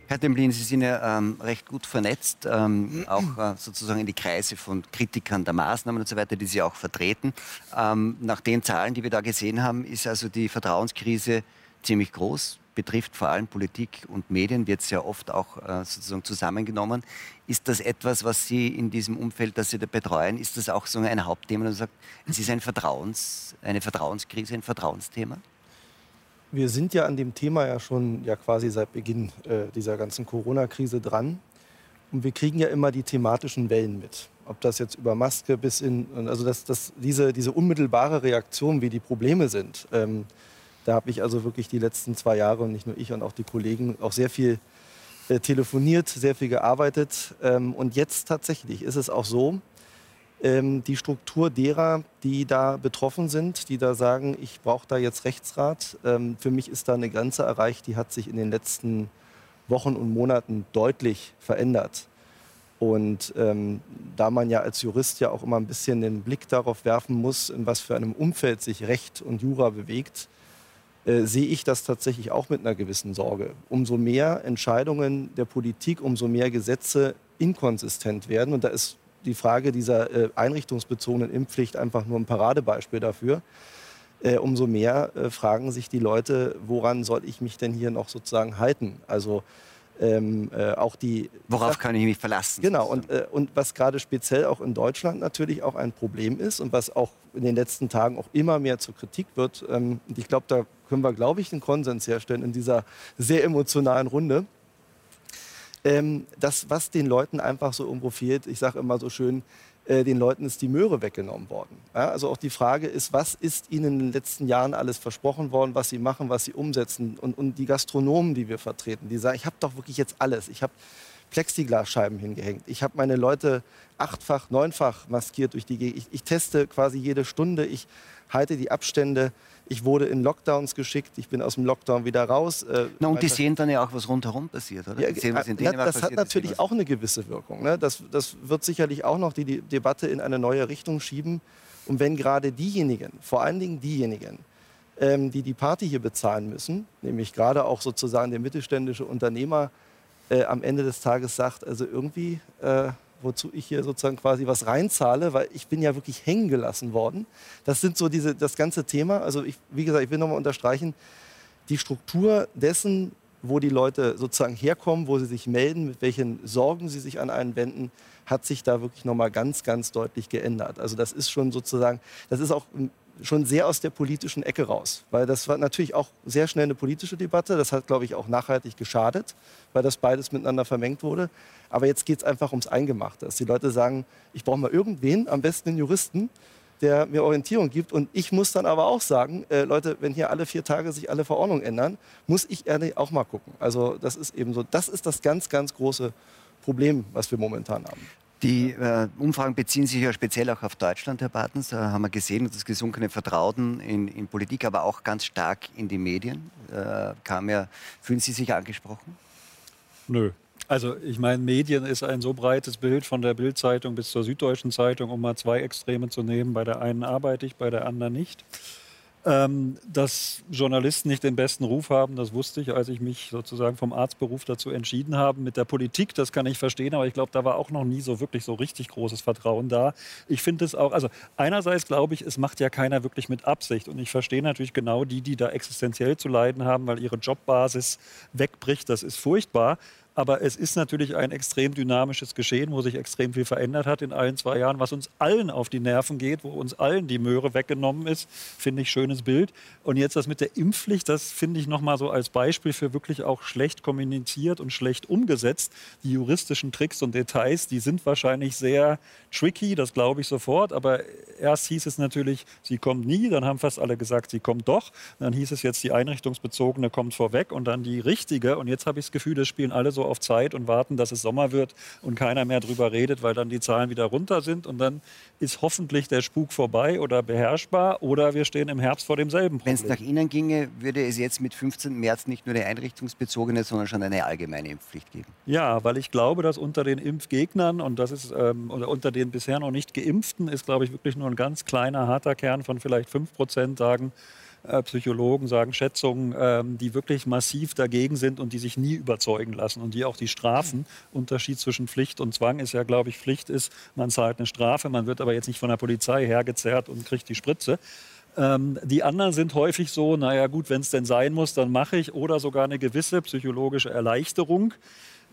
Herr Demblin, Sie sind ja ähm, recht gut vernetzt, ähm, auch äh, sozusagen in die Kreise von Kritikern der Maßnahmen und so weiter, die Sie auch vertreten. Ähm, nach den Zahlen, die wir da gesehen haben, ist also die Vertrauenskrise ziemlich groß, betrifft vor allem Politik und Medien, wird sehr oft auch äh, sozusagen zusammengenommen. Ist das etwas, was Sie in diesem Umfeld, das Sie da betreuen, ist das auch so ein Hauptthema, dass man sagt, es ist ein Vertrauens, eine Vertrauenskrise, ein Vertrauensthema? Wir sind ja an dem Thema ja schon ja quasi seit Beginn äh, dieser ganzen Corona-Krise dran. Und wir kriegen ja immer die thematischen Wellen mit. Ob das jetzt über Maske bis in, also dass, dass diese, diese unmittelbare Reaktion, wie die Probleme sind, ähm, da habe ich also wirklich die letzten zwei Jahre und nicht nur ich und auch die Kollegen auch sehr viel äh, telefoniert, sehr viel gearbeitet. Ähm, und jetzt tatsächlich ist es auch so, ähm, die Struktur derer, die da betroffen sind, die da sagen, ich brauche da jetzt Rechtsrat, ähm, für mich ist da eine Grenze erreicht, die hat sich in den letzten Wochen und Monaten deutlich verändert. Und ähm, da man ja als Jurist ja auch immer ein bisschen den Blick darauf werfen muss, in was für einem Umfeld sich Recht und Jura bewegt, äh, sehe ich das tatsächlich auch mit einer gewissen Sorge. Umso mehr Entscheidungen der Politik, umso mehr Gesetze inkonsistent werden. Und da ist die Frage dieser äh, einrichtungsbezogenen Impfpflicht einfach nur ein Paradebeispiel dafür. Äh, umso mehr äh, fragen sich die Leute, woran soll ich mich denn hier noch sozusagen halten? Also ähm, äh, auch die. Worauf kann ich mich verlassen? Genau, und, äh, und was gerade speziell auch in Deutschland natürlich auch ein Problem ist und was auch in den letzten Tagen auch immer mehr zur Kritik wird. Ähm, und ich glaube, da können wir, glaube ich, den Konsens herstellen in dieser sehr emotionalen Runde. Ähm, das, was den Leuten einfach so irgendwo fehlt, ich sage immer so schön, äh, den Leuten ist die Möhre weggenommen worden. Ja, also auch die Frage ist, was ist ihnen in den letzten Jahren alles versprochen worden, was sie machen, was sie umsetzen. Und, und die Gastronomen, die wir vertreten, die sagen, ich habe doch wirklich jetzt alles. Ich habe Plexiglasscheiben hingehängt. Ich habe meine Leute achtfach, neunfach maskiert durch die Gegend. Ich, ich teste quasi jede Stunde. Ich halte die Abstände. Ich wurde in Lockdowns geschickt, ich bin aus dem Lockdown wieder raus. Äh, Na, und die sehen dann ja auch, was rundherum passiert, oder? Ja, sehen, was in Dänemark das passiert, hat natürlich auch eine gewisse Wirkung. Ne? Das, das wird sicherlich auch noch die, die Debatte in eine neue Richtung schieben. Und wenn gerade diejenigen, vor allen Dingen diejenigen, ähm, die die Party hier bezahlen müssen, nämlich gerade auch sozusagen der mittelständische Unternehmer, äh, am Ende des Tages sagt, also irgendwie äh, wozu ich hier sozusagen quasi was reinzahle, weil ich bin ja wirklich hängen gelassen worden. Das sind so diese, das ganze Thema. Also ich, wie gesagt, ich will nochmal unterstreichen, die Struktur dessen, wo die Leute sozusagen herkommen, wo sie sich melden, mit welchen Sorgen sie sich an einen wenden, hat sich da wirklich nochmal ganz, ganz deutlich geändert. Also das ist schon sozusagen, das ist auch schon sehr aus der politischen Ecke raus. Weil das war natürlich auch sehr schnell eine politische Debatte. Das hat, glaube ich, auch nachhaltig geschadet, weil das beides miteinander vermengt wurde. Aber jetzt geht es einfach ums Eingemachte. Dass die Leute sagen, ich brauche mal irgendwen, am besten einen Juristen, der mir Orientierung gibt. Und ich muss dann aber auch sagen, äh, Leute, wenn hier alle vier Tage sich alle Verordnungen ändern, muss ich ehrlich auch mal gucken. Also das ist eben so, das ist das ganz, ganz große Problem, was wir momentan haben. Die äh, Umfragen beziehen sich ja speziell auch auf Deutschland, Herr Bartens. Da haben wir gesehen, das gesunkene Vertrauen in, in Politik, aber auch ganz stark in die Medien. Äh, kam ja, fühlen Sie sich angesprochen? Nö. Also ich meine, Medien ist ein so breites Bild von der Bildzeitung bis zur Süddeutschen Zeitung, um mal zwei Extreme zu nehmen. Bei der einen arbeite ich, bei der anderen nicht. Ähm, dass Journalisten nicht den besten Ruf haben, das wusste ich, als ich mich sozusagen vom Arztberuf dazu entschieden habe. Mit der Politik, das kann ich verstehen, aber ich glaube, da war auch noch nie so wirklich so richtig großes Vertrauen da. Ich finde es auch, also einerseits glaube ich, es macht ja keiner wirklich mit Absicht und ich verstehe natürlich genau die, die da existenziell zu leiden haben, weil ihre Jobbasis wegbricht. Das ist furchtbar. Aber es ist natürlich ein extrem dynamisches Geschehen, wo sich extrem viel verändert hat in allen zwei Jahren, was uns allen auf die Nerven geht, wo uns allen die Möhre weggenommen ist. Finde ich schönes Bild. Und jetzt das mit der Impfpflicht, das finde ich nochmal so als Beispiel für wirklich auch schlecht kommuniziert und schlecht umgesetzt. Die juristischen Tricks und Details, die sind wahrscheinlich sehr tricky, das glaube ich sofort. Aber erst hieß es natürlich, sie kommt nie. Dann haben fast alle gesagt, sie kommt doch. Dann hieß es jetzt, die einrichtungsbezogene kommt vorweg und dann die richtige. Und jetzt habe ich das Gefühl, das spielen alle so so auf Zeit und warten, dass es Sommer wird und keiner mehr drüber redet, weil dann die Zahlen wieder runter sind und dann ist hoffentlich der Spuk vorbei oder beherrschbar oder wir stehen im Herbst vor demselben Problem. Wenn es nach Ihnen ginge, würde es jetzt mit 15. März nicht nur eine einrichtungsbezogene, sondern schon eine allgemeine Impfpflicht geben? Ja, weil ich glaube, dass unter den Impfgegnern und das ist ähm, oder unter den bisher noch nicht geimpften ist, glaube ich, wirklich nur ein ganz kleiner harter Kern von vielleicht 5 Prozent sagen, Psychologen sagen Schätzungen, ähm, die wirklich massiv dagegen sind und die sich nie überzeugen lassen und die auch die Strafen, Unterschied zwischen Pflicht und Zwang ist ja, glaube ich, Pflicht ist, man zahlt eine Strafe, man wird aber jetzt nicht von der Polizei hergezerrt und kriegt die Spritze. Ähm, die anderen sind häufig so, naja gut, wenn es denn sein muss, dann mache ich oder sogar eine gewisse psychologische Erleichterung.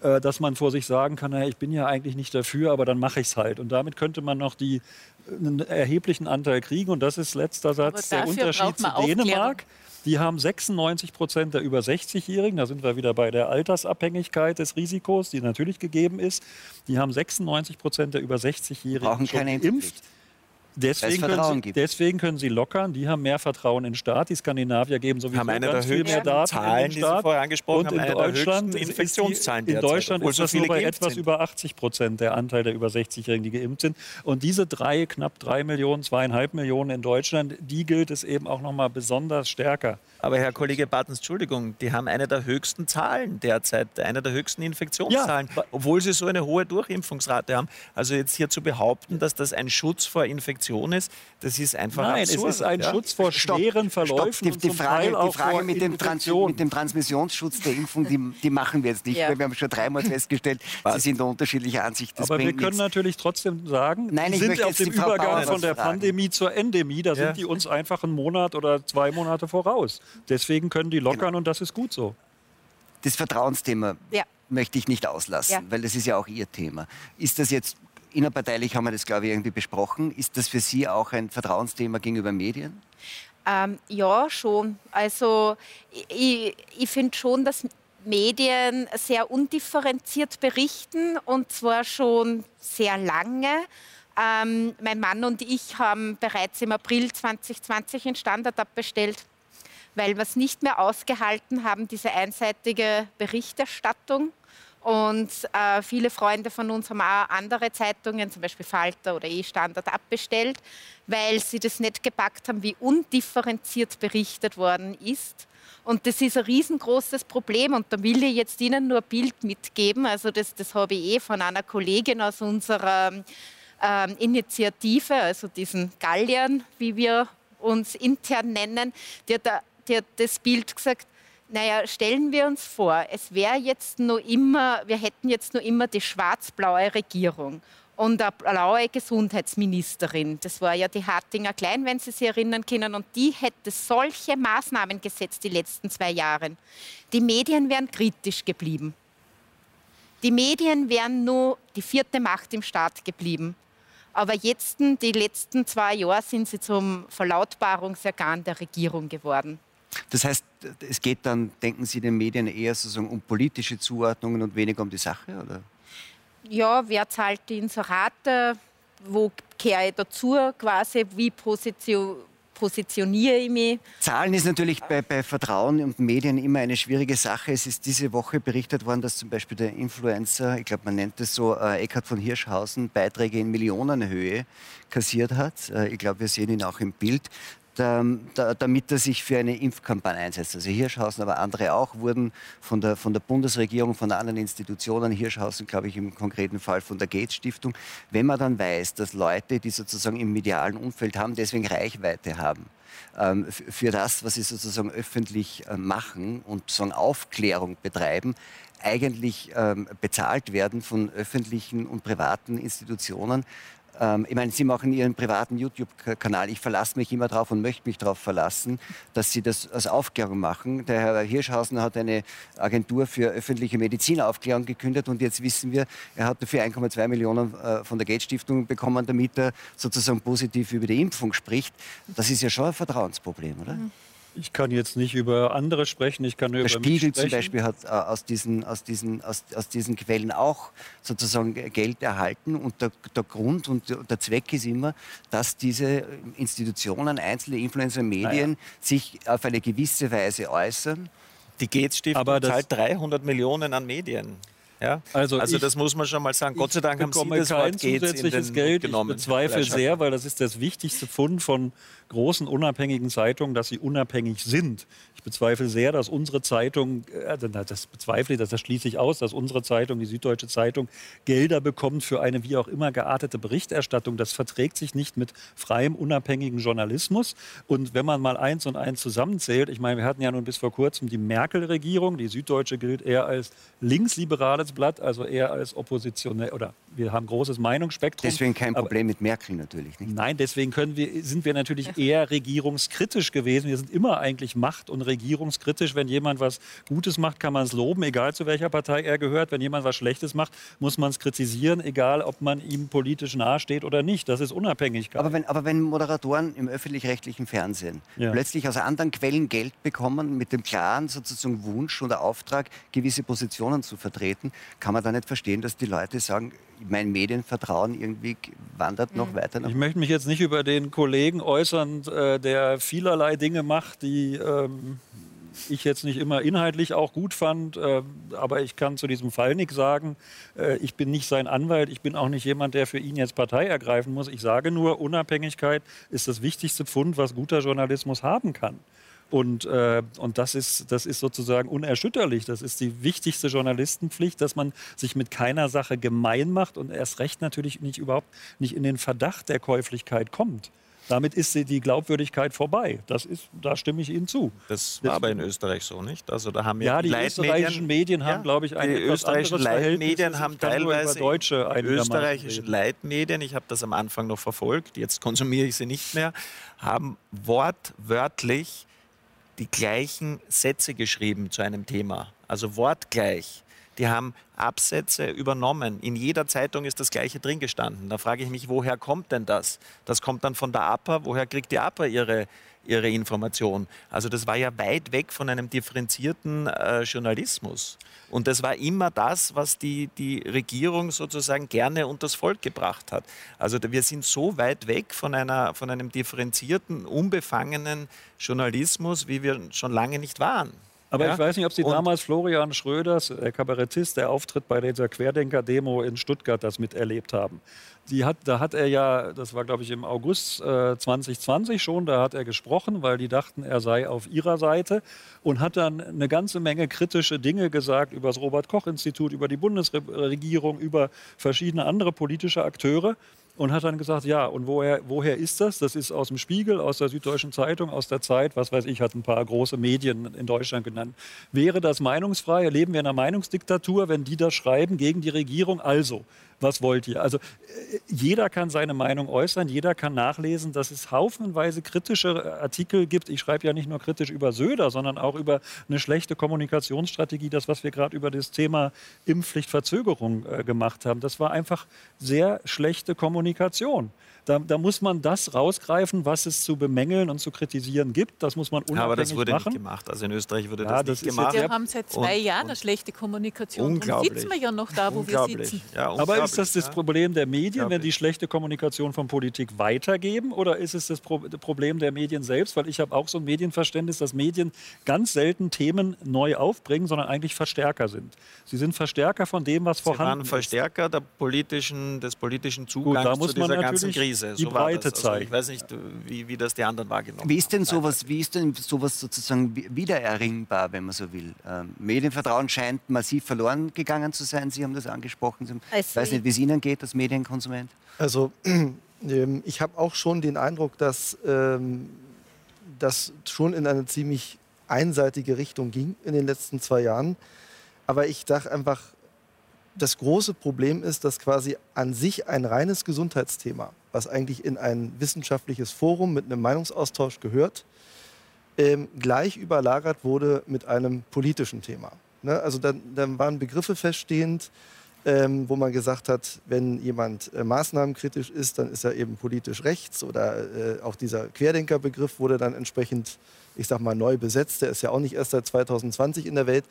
Äh, dass man vor sich sagen kann, naja, ich bin ja eigentlich nicht dafür, aber dann mache ich es halt. Und damit könnte man noch die, einen erheblichen Anteil kriegen. Und das ist letzter Satz der Unterschied zu Dänemark. Die haben 96 Prozent der über 60-Jährigen, da sind wir wieder bei der Altersabhängigkeit des Risikos, die natürlich gegeben ist. Die haben 96 Prozent der über 60-Jährigen schon geimpft. Deswegen können, sie, deswegen können, sie, lockern. Die haben mehr Vertrauen in den Staat. Die Skandinavier geben sowieso haben eine ganz der viel mehr Daten Zahlen, in den Staat. Die vorher angesprochen und in haben, Deutschland Infektionszahlen in Deutschland ist das so nur bei etwas sind. über 80 Prozent der Anteil der über 60-Jährigen, die geimpft sind. Und diese drei, knapp drei Millionen, zweieinhalb Millionen in Deutschland, die gilt es eben auch noch mal besonders stärker aber Herr Kollege Bartens, Entschuldigung, die haben eine der höchsten Zahlen derzeit, eine der höchsten Infektionszahlen, ja. obwohl sie so eine hohe Durchimpfungsrate haben. Also jetzt hier zu behaupten, dass das ein Schutz vor Infektion ist, das ist einfach Nein, absurd. es ist ein ja? Schutz vor schweren Verläufen. Stopp. Die, die Frage, die Frage mit, dem Trans mit dem Transmissionsschutz der Impfung, die, die machen wir jetzt nicht, ja. weil wir haben schon dreimal festgestellt, Was? Sie sind da unterschiedlicher Ansicht. Das Aber wir können nichts. natürlich trotzdem sagen, Nein, wir sind auf dem Übergang von der fragen. Pandemie zur Endemie, da sind die uns einfach einen Monat oder zwei Monate voraus. Deswegen können die lockern genau. und das ist gut so. Das Vertrauensthema ja. möchte ich nicht auslassen, ja. weil das ist ja auch Ihr Thema. Ist das jetzt, innerparteilich haben wir das, glaube ich, irgendwie besprochen, ist das für Sie auch ein Vertrauensthema gegenüber Medien? Ähm, ja, schon. Also ich, ich finde schon, dass Medien sehr undifferenziert berichten und zwar schon sehr lange. Ähm, mein Mann und ich haben bereits im April 2020 ein Standard abbestellt weil wir es nicht mehr ausgehalten haben, diese einseitige Berichterstattung. Und äh, viele Freunde von uns haben auch andere Zeitungen, zum Beispiel Falter oder E-Standard, abbestellt, weil sie das nicht gepackt haben, wie undifferenziert berichtet worden ist. Und das ist ein riesengroßes Problem. Und da will ich jetzt Ihnen nur ein Bild mitgeben. Also das, das habe ich eh von einer Kollegin aus unserer ähm, Initiative, also diesen Galliern, wie wir uns intern nennen, die hat die hat das Bild gesagt, naja, stellen wir uns vor, es wäre jetzt nur immer, wir hätten jetzt nur immer die schwarz-blaue Regierung und eine blaue Gesundheitsministerin. Das war ja die Hartinger Klein, wenn Sie sich erinnern können. Und die hätte solche Maßnahmen gesetzt die letzten zwei Jahre. Die Medien wären kritisch geblieben. Die Medien wären nur die vierte Macht im Staat geblieben. Aber jetzt, die letzten zwei Jahre, sind sie zum Verlautbarungsorgan der Regierung geworden. Das heißt, es geht dann, denken Sie, den Medien eher sozusagen um politische Zuordnungen und weniger um die Sache? Oder? Ja, wer zahlt die Inserate? Wo kehre ich dazu quasi? Wie position, positioniere ich mich? Zahlen ist natürlich bei, bei, Vertrauen und Medien immer eine schwierige Sache. Es ist diese Woche berichtet worden, dass zum Beispiel der Influencer, ich glaube, man nennt es so, äh, Eckhard von Hirschhausen, Beiträge in Millionenhöhe kassiert hat. Äh, ich glaube, wir sehen ihn auch im Bild damit er sich für eine Impfkampagne einsetzt. Also Hirschhausen, aber andere auch, wurden von der, von der Bundesregierung, von anderen Institutionen, Hirschhausen, glaube ich, im konkreten Fall von der Gates Stiftung, wenn man dann weiß, dass Leute, die sozusagen im medialen Umfeld haben, deswegen Reichweite haben, ähm, für das, was sie sozusagen öffentlich äh, machen und sozusagen Aufklärung betreiben, eigentlich ähm, bezahlt werden von öffentlichen und privaten Institutionen, Ähm, ich meine, Sie machen Ihren privaten YouTube-Kanal. Ich verlasse mich immer darauf und möchte mich darauf verlassen, dass Sie das als Aufklärung machen. Der Herr Hirschhausen hat eine Agentur für öffentliche Medizinaufklärung gekündigt und jetzt wissen wir, er hat dafür 1,2 Millionen äh, von der Gates-Stiftung bekommen, damit er sozusagen positiv über die Impfung spricht. Das ist ja schon ein Vertrauensproblem, oder? Mhm. Ich kann jetzt nicht über andere sprechen, ich kann nur der über Spiegel zum Beispiel hat äh, aus, diesen, aus, diesen, aus, aus diesen Quellen auch sozusagen Geld erhalten. Und der, der Grund und der Zweck ist immer, dass diese Institutionen, einzelne Influencer-Medien ja. sich auf eine gewisse Weise äußern. Die Gates-Stiftung zahlt 300 Millionen an Medien. Ja? Also, also das muss man schon mal sagen. Gott sei Dank haben Sie das Wort zusätzliches Geld. Genommen. Ich bezweifle sehr, weil das ist das wichtigste Fund von großen unabhängigen Zeitungen, dass sie unabhängig sind. Ich bezweifle sehr, dass unsere Zeitung, äh, das bezweifle ich, das schließe ich aus, dass unsere Zeitung, die Süddeutsche Zeitung, Gelder bekommt für eine wie auch immer geartete Berichterstattung. Das verträgt sich nicht mit freiem, unabhängigen Journalismus. Und wenn man mal eins und eins zusammenzählt, ich meine, wir hatten ja nun bis vor kurzem die Merkel-Regierung, die Süddeutsche gilt eher als linksliberales Blatt, also eher als oppositionell oder wir haben großes Meinungsspektrum. Deswegen kein Problem mit Merkel natürlich nicht. Nein, deswegen können wir, sind wir natürlich eher regierungskritisch gewesen. Wir sind immer eigentlich macht- und regierungskritisch. Wenn jemand was Gutes macht, kann man es loben, egal zu welcher Partei er gehört. Wenn jemand was Schlechtes macht, muss man es kritisieren, egal ob man ihm politisch nahesteht oder nicht. Das ist Unabhängigkeit. Aber wenn, aber wenn Moderatoren im öffentlich-rechtlichen Fernsehen ja. plötzlich aus anderen Quellen Geld bekommen, mit dem klaren sozusagen Wunsch oder Auftrag, gewisse Positionen zu vertreten, kann man da nicht verstehen, dass die Leute sagen, mein Medienvertrauen irgendwie wandert noch mhm. weiter nach. Ich möchte mich jetzt nicht über den Kollegen äußern, äh, der vielerlei Dinge macht, die ähm, ich jetzt nicht immer inhaltlich auch gut fand. Äh, aber ich kann zu diesem Fall nichts sagen. Äh, ich bin nicht sein Anwalt. Ich bin auch nicht jemand, der für ihn jetzt Partei ergreifen muss. Ich sage nur, Unabhängigkeit ist das wichtigste Pfund, was guter Journalismus haben kann. Und, äh, und das, ist, das ist sozusagen unerschütterlich. Das ist die wichtigste Journalistenpflicht, dass man sich mit keiner Sache gemein macht und erst recht natürlich nicht überhaupt nicht in den Verdacht der Käuflichkeit kommt. Damit ist die Glaubwürdigkeit vorbei. Das ist, da stimme ich Ihnen zu. Das war aber in Österreich so, nicht? Also da haben ja, die österreichischen Medien haben, ja, glaube ich, ein die österreichischen Leitmedien haben teilweise deutsche die österreichischen Leitmedien, ich habe das am Anfang noch verfolgt, jetzt konsumiere ich sie nicht mehr, haben wortwörtlich die gleichen Sätze geschrieben zu einem Thema, also wortgleich. Die haben Absätze übernommen. In jeder Zeitung ist das Gleiche drin gestanden. Da frage ich mich, woher kommt denn das? Das kommt dann von der APA. Woher kriegt die APA ihre, ihre Information? Also das war ja weit weg von einem differenzierten äh, Journalismus. Und das war immer das, was die, die Regierung sozusagen gerne unters Volk gebracht hat. Also wir sind so weit weg von, einer, von einem differenzierten, unbefangenen Journalismus, wie wir schon lange nicht waren. Aber ja? ich weiß nicht, ob Sie und damals Florian Schröders, der Kabarettist, der Auftritt bei dieser Querdenker-Demo in Stuttgart, das miterlebt haben hat, da hat er ja, das war glaube ich im August äh, 2020 schon, da hat er gesprochen, weil die dachten, er sei auf ihrer Seite und hat dann eine ganze Menge kritische Dinge gesagt über das Robert-Koch-Institut, über die Bundesregierung, über verschiedene andere politische Akteure und hat dann gesagt, ja, und woher, woher ist das? Das ist aus dem Spiegel, aus der Süddeutschen Zeitung, aus der Zeit, was weiß ich, hat ein paar große Medien in Deutschland genannt. Wäre das meinungsfrei? Erleben wir in einer Meinungsdiktatur, wenn die das schreiben gegen die Regierung? Also, was wollt ihr? Also äh, jeder kann seine Meinung äußern, jeder kann nachlesen, dass es haufenweise kritische Artikel gibt. Ich schreibe ja nicht nur kritisch über Söder, sondern auch über eine schlechte Kommunikationsstrategie, das, was wir gerade über das Thema Impfpflichtverzögerung äh, gemacht haben. Das war einfach sehr schlechte Kommunikation. Da, da, muss man das rausgreifen, was es zu bemängeln und zu kritisieren gibt. Das muss man unabhängig machen. Aber das wurde machen. nicht gemacht. Also in Österreich wurde ja, das, das nicht gemacht. Wir haben seit zwei und, Jahren eine schlechte Kommunikation. Unglaublich. Darum sitzen wir ja noch da, wo wir sitzen. Ja, Aber ist das das Problem der Medien, wenn die schlechte Kommunikation von Politik weitergeben? Oder ist es das Problem der Medien selbst? Weil ich habe auch so ein Medienverständnis, dass Medien ganz selten Themen neu aufbringen, sondern eigentlich Verstärker sind. Sie sind Verstärker von dem, was vorhanden ist. Sie waren Verstärker der politischen, des politischen Zugangs Gut, zu dieser ganzen Krise. Krise. Die so Breite also Ich weiß nicht, wie, wie das die anderen wahrgenommen haben. Wie ist denn sowas, wie ist denn sowas sozusagen wiedererringbar, wenn man so will? Ähm, Medienvertrauen scheint massiv verloren gegangen zu sein. Sie haben das angesprochen. Ich also weiß nicht, wie es Ihnen geht als Medienkonsument. Also ähm, ich habe auch schon den Eindruck, dass ähm, das schon in eine ziemlich einseitige Richtung ging in den letzten zwei Jahren. Aber ich dachte einfach, das große Problem ist, dass quasi an sich ein reines Gesundheitsthema, was eigentlich in ein wissenschaftliches Forum mit einem Meinungsaustausch gehört, ähm, gleich überlagert wurde mit einem politischen Thema. Ne? Also dann, dann waren Begriffe feststehend, ähm, wo man gesagt hat, wenn jemand äh, maßnahmenkritisch ist, dann ist er eben politisch rechts oder äh, auch dieser Querdenkerbegriff wurde dann entsprechend, ich sag mal, neu besetzt. Der ist ja auch nicht erst seit 2020 in der Welt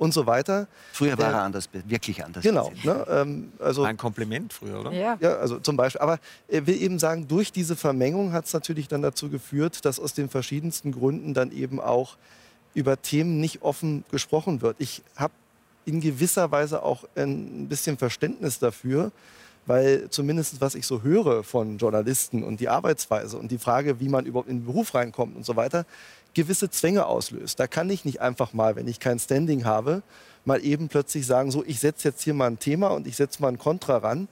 und so weiter. Früher war er anders, wirklich anders. Genau. Ne, ähm, also, Ein Kompliment früher, oder? Ja. ja, also zum Beispiel. Aber er will eben sagen, durch diese Vermengung hat es natürlich dann dazu geführt, dass aus den verschiedensten Gründen dann eben auch über Themen nicht offen gesprochen wird. Ich habe in gewisser Weise auch ein bisschen Verständnis dafür, weil zumindest was ich so höre von Journalisten und die Arbeitsweise und die Frage, wie man überhaupt in den Beruf reinkommt und so weiter, gewisse Zwänge auslöst. Da kann ich nicht einfach mal, wenn ich kein Standing habe, mal eben plötzlich sagen, so, ich setze jetzt hier mal ein Thema und ich setze mal ein Kontra ran.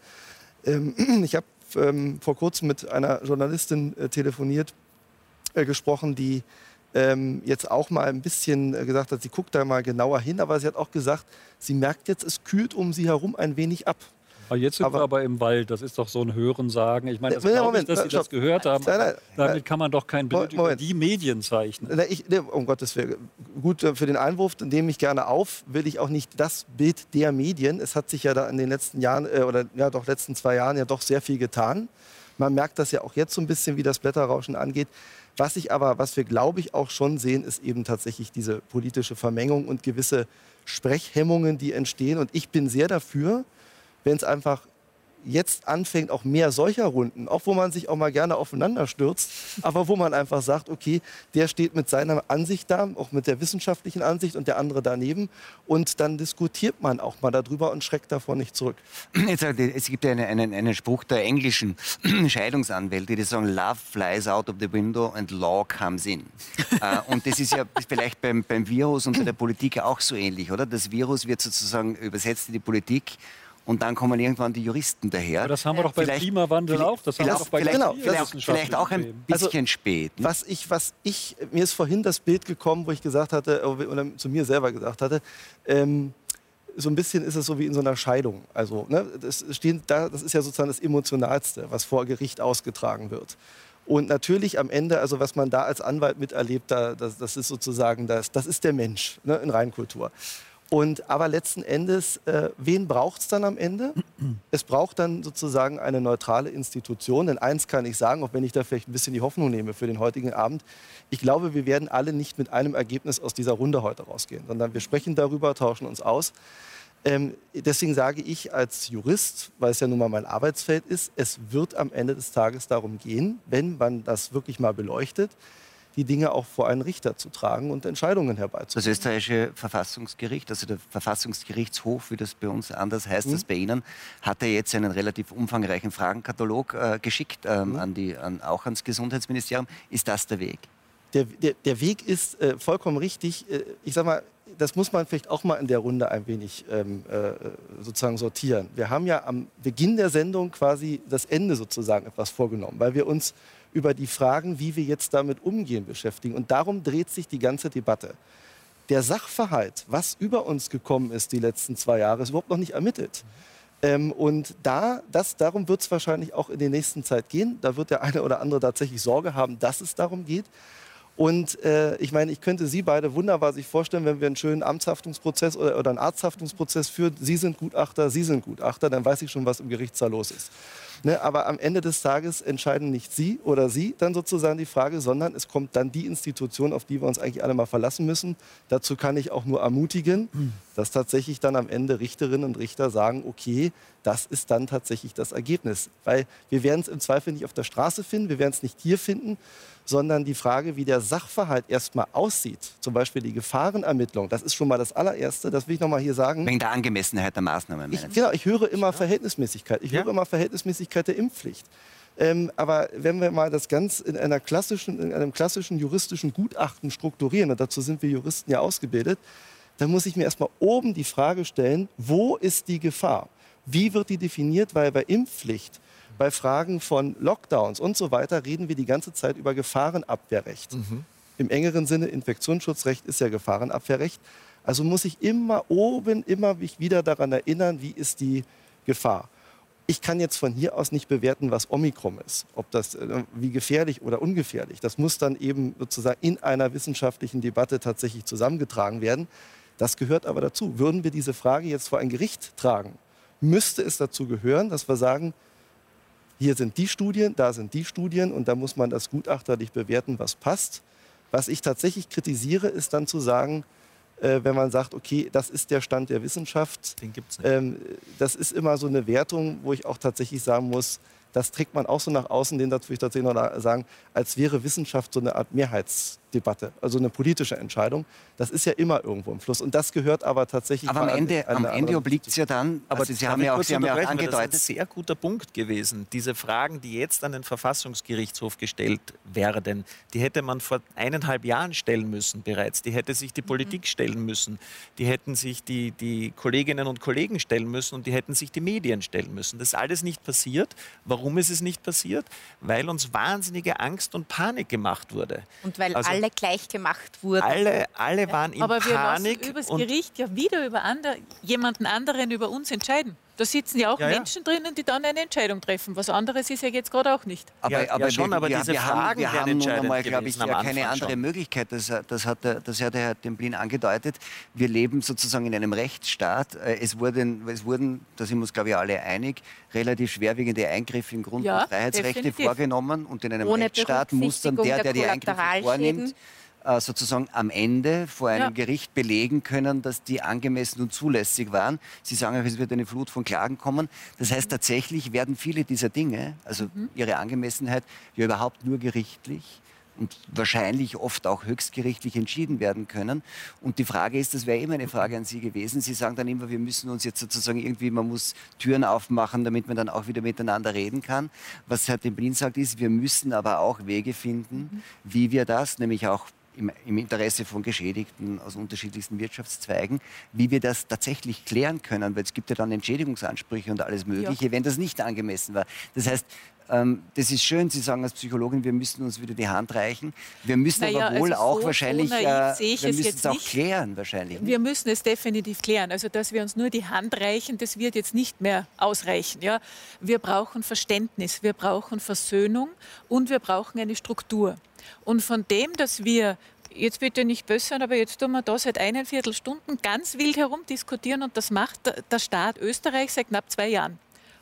Ähm, ich habe ähm, vor kurzem mit einer Journalistin äh, telefoniert, äh, gesprochen, die ähm, jetzt auch mal ein bisschen äh, gesagt hat, sie guckt da mal genauer hin, aber sie hat auch gesagt, sie merkt jetzt, es kühlt um sie herum ein wenig ab. Aber jetzt sind aber, wir aber im Wald, das ist doch so ein Hörensagen. Ich meine, das Moment, Moment, ich, dass Sie das gehört haben. Nein, nein, damit nein, kann man doch kein Bild Moment. über die Medien zeichnen. Ich, um Gottes Willen, gut äh, für den Einwurf, nehme ich gerne auf, will ich auch nicht das Bild der Medien. Es hat sich ja da in den letzten Jahren, äh, oder ja doch letzten zwei Jahren ja doch sehr viel getan. Man merkt das ja auch jetzt so ein bisschen, wie das Blätterrauschen angeht. Was ich aber, was wir glaube ich auch schon sehen, ist eben tatsächlich diese politische Vermengung und gewisse Sprechhemmungen, die entstehen. Und ich bin sehr dafür, wenn es einfach jetzt anfängt, auch mehr solcher Runden, auch wo man sich auch mal gerne aufeinander stürzt, aber wo man einfach sagt, okay, der steht mit seiner Ansicht da, auch mit der wissenschaftlichen Ansicht und der andere daneben und dann diskutiert man auch mal darüber und schreckt davor nicht zurück. Jetzt, es gibt einen, einen, einen Spruch der englischen Scheidungsanwälte, die sagen, Love flies out of the window and law comes in. Äh, und das ist ja vielleicht beim, beim Virus und bei der Politik auch so ähnlich, oder? Das Virus wird sozusagen übersetzt in die Politik und dann kommen irgendwann die Juristen daher. Aber das haben wir doch beim vielleicht, Klimawandel auch. Das haben wir doch bei vielleicht, genau, vielleicht, vielleicht auch ein bisschen also, spät. Ne? Was ich, was ich, mir ist vorhin das Bild gekommen, wo ich gesagt hatte, oder zu mir selber gesagt hatte, ähm, so ein bisschen ist es so wie in so einer Scheidung. Also, ne, das, stehen da, das ist ja sozusagen das Emotionalste, was vor Gericht ausgetragen wird. Und natürlich am Ende, also was man da als Anwalt miterlebt, da, das, das ist sozusagen, das, das ist der Mensch ne, in Reinkultur. Und, aber letzten Endes, äh, wen braucht es dann am Ende? Es braucht dann sozusagen eine neutrale Institution. Denn eins kann ich sagen, auch wenn ich da vielleicht ein bisschen die Hoffnung nehme für den heutigen Abend, ich glaube, wir werden alle nicht mit einem Ergebnis aus dieser Runde heute rausgehen, sondern wir sprechen darüber, tauschen uns aus. Ähm, deswegen sage ich als Jurist, weil es ja nun mal mein Arbeitsfeld ist, es wird am Ende des Tages darum gehen, wenn man das wirklich mal beleuchtet, die Dinge auch vor einen Richter zu tragen und Entscheidungen herbeizuführen. Das österreichische Verfassungsgericht, also der Verfassungsgerichtshof, wie das bei uns anders heißt mhm. als bei Ihnen, hat ja jetzt einen relativ umfangreichen Fragenkatalog äh, geschickt, ähm, mhm. an die, an, auch ans Gesundheitsministerium. Ist das der Weg? Der, der, der Weg ist äh, vollkommen richtig. Äh, ich sage mal, das muss man vielleicht auch mal in der Runde ein wenig ähm, äh, sozusagen sortieren. Wir haben ja am Beginn der Sendung quasi das Ende sozusagen etwas vorgenommen, weil wir uns über die Fragen, wie wir jetzt damit umgehen, beschäftigen. Und darum dreht sich die ganze Debatte. Der Sachverhalt, was über uns gekommen ist die letzten zwei Jahre, ist überhaupt noch nicht ermittelt. Ähm, und da, das, darum wird es wahrscheinlich auch in der nächsten Zeit gehen. Da wird der eine oder andere tatsächlich Sorge haben, dass es darum geht. Und äh, ich meine, ich könnte Sie beide wunderbar sich vorstellen, wenn wir einen schönen Amtshaftungsprozess oder, oder einen Arzthaftungsprozess führen. Sie sind Gutachter, Sie sind Gutachter, dann weiß ich schon, was im Gerichtssaal los ist. Ne, aber am Ende des Tages entscheiden nicht Sie oder Sie dann sozusagen die Frage, sondern es kommt dann die Institution, auf die wir uns eigentlich alle mal verlassen müssen. Dazu kann ich auch nur ermutigen, dass tatsächlich dann am Ende Richterinnen und Richter sagen, okay, das ist dann tatsächlich das Ergebnis. Weil wir werden es im Zweifel nicht auf der Straße finden, wir werden es nicht hier finden, sondern die Frage, wie der Sachverhalt erstmal aussieht, zum Beispiel die Gefahrenermittlung, das ist schon mal das allererste, das will ich noch mal hier sagen. Wegen der Angemessenheit der Maßnahmen. Ich, genau, ich höre immer Verhältnismäßigkeit. Ich ja? höre immer Verhältnismäßigkeit der Impfpflicht. Ähm, aber wenn wir mal das ganz in, einer klassischen, in einem klassischen juristischen Gutachten strukturieren, und dazu sind wir Juristen ja ausgebildet, dann muss ich mir erstmal oben die Frage stellen, wo ist die Gefahr? Wie wird die definiert? Weil bei Impfpflicht bei Fragen von Lockdowns und so weiter reden wir die ganze Zeit über Gefahrenabwehrrecht. Mhm. Im engeren Sinne, Infektionsschutzrecht ist ja Gefahrenabwehrrecht. Also muss ich immer oben, immer mich wieder daran erinnern, wie ist die Gefahr. Ich kann jetzt von hier aus nicht bewerten, was Omikron ist, ob das äh, wie gefährlich oder ungefährlich. Das muss dann eben sozusagen in einer wissenschaftlichen Debatte tatsächlich zusammengetragen werden. Das gehört aber dazu. Würden wir diese Frage jetzt vor ein Gericht tragen, müsste es dazu gehören, dass wir sagen, hier sind die Studien, da sind die Studien und da muss man das gutachterlich bewerten, was passt. Was ich tatsächlich kritisiere, ist dann zu sagen, äh, wenn man sagt, okay, das ist der Stand der Wissenschaft. Den gibt's nicht. Ähm, das ist immer so eine Wertung, wo ich auch tatsächlich sagen muss, das trägt man auch so nach außen, den dazu ich tatsächlich noch sagen, als wäre Wissenschaft so eine Art Mehrheitsdebatte, also eine politische Entscheidung. Das ist ja immer irgendwo im Fluss. Und das gehört aber tatsächlich. Aber am Ende, am Ende obliegt es ja dann, Aber also Sie haben ja auch, Sie haben ja auch Das ist ein angedeutet, sehr guter Punkt gewesen. Diese Fragen, die jetzt an den Verfassungsgerichtshof gestellt werden, die hätte man vor eineinhalb Jahren stellen müssen bereits. Die hätte sich die Politik stellen müssen. Die hätten sich die, die Kolleginnen und Kollegen stellen müssen und die hätten sich die Medien stellen müssen. Das ist alles nicht passiert. Warum ist es nicht passiert? Weil uns wahnsinnige Angst und Panik gemacht wurde. Und weil Also- alle gleich gemacht wurden. Alle, alle waren in Aber wir Panik. lassen übers Gericht ja wieder über andere, jemanden anderen über uns entscheiden. Da sitzen ja auch Ja, ja. Menschen drinnen, die dann eine Entscheidung treffen. Was anderes ist ja jetzt gerade auch nicht. Aber, Ja, aber ja schon, wir, aber wir, diese wir haben, Fragen wir wären haben nun einmal, glaube ich, ja keine Anfang andere schon. Möglichkeit. Das, das, hat, der- das hat der Herr Demblin angedeutet. Wir leben sozusagen in einem Rechtsstaat. Äh, Es wurden, es wurden da sind wir uns, glaube ich, alle einig, relativ schwerwiegende Eingriffe in Grund- Ja, und Freiheitsrechte definitiv. vorgenommen. Und in einem Ohne Rechtsstaat muss dann der, der die Berücksichtigung Eingriffe der vornimmt, äh, sozusagen am Ende vor einem Ja. Gericht belegen können, dass die angemessen und zulässig waren. Sie sagen auch, es wird eine Flut von Klagen kommen. Das heißt, tatsächlich werden viele dieser Dinge, also Mhm. ihre Angemessenheit, ja überhaupt nur gerichtlich und wahrscheinlich oft auch höchstgerichtlich entschieden werden können. Und die Frage ist, das wäre immer eine Frage an Sie gewesen. Sie sagen dann immer, wir müssen uns jetzt sozusagen irgendwie, man muss Türen aufmachen, damit man dann auch wieder miteinander reden kann. Was Herr Demblin sagt, ist, wir müssen aber auch Wege finden, wie wir das, nämlich auch im, im Interesse von Geschädigten aus unterschiedlichsten Wirtschaftszweigen, wie wir das tatsächlich klären können, weil es gibt ja dann Entschädigungsansprüche und alles Mögliche, wenn das nicht angemessen war. Das heißt, das ist schön, Sie sagen als Psychologin, wir müssen uns wieder die Hand reichen. Wir müssen Naja, aber wohl also auch so- wahrscheinlich, äh, wir es müssen es auch nicht. klären wahrscheinlich. Wir müssen es definitiv klären. Also, dass wir uns nur die Hand reichen, das wird jetzt nicht mehr ausreichen. Ja? Wir brauchen Verständnis, wir brauchen Versöhnung und wir brauchen eine Struktur. Und von dem, dass wir jetzt bitte nicht böse sein, aber jetzt tun wir da seit eineinviertel Stunden ganz wild herumdiskutieren und das macht der Staat Österreich seit knapp zwei Jahren.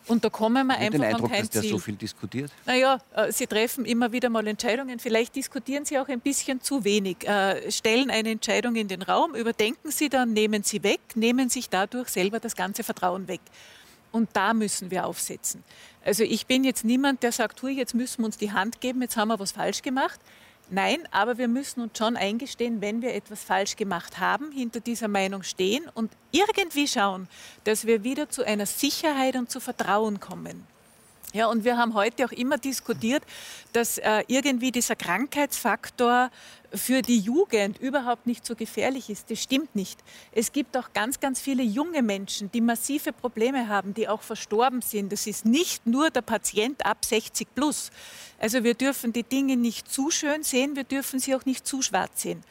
Und da kommen wir einfach den an Eindruck, kein dass der Ziel. so viel diskutiert. Naja, äh, Sie treffen immer wieder mal Entscheidungen. Vielleicht diskutieren Sie auch ein bisschen zu wenig. Äh, Stellen eine Entscheidung in den Raum, überdenken Sie dann, nehmen Sie weg, nehmen sich dadurch selber das ganze Vertrauen weg. Und da müssen wir aufsetzen. Also ich bin jetzt niemand, der sagt, hui, jetzt müssen wir uns die Hand geben, jetzt haben wir was falsch gemacht. Nein, aber wir müssen uns schon eingestehen, wenn wir etwas falsch gemacht haben, hinter dieser Meinung stehen und irgendwie schauen, dass wir wieder zu einer Sicherheit und zu Vertrauen kommen. Ja, und wir haben heute auch immer diskutiert, dass äh, irgendwie dieser Krankheitsfaktor für die Jugend überhaupt nicht so gefährlich ist. Das stimmt nicht. Es gibt auch ganz, ganz viele junge Menschen, die massive Probleme haben, die auch verstorben sind. Das ist nicht nur der Patient ab 60 plus. Also wir dürfen die Dinge nicht zu schön sehen, wir dürfen sie auch nicht zu schwarz sehen.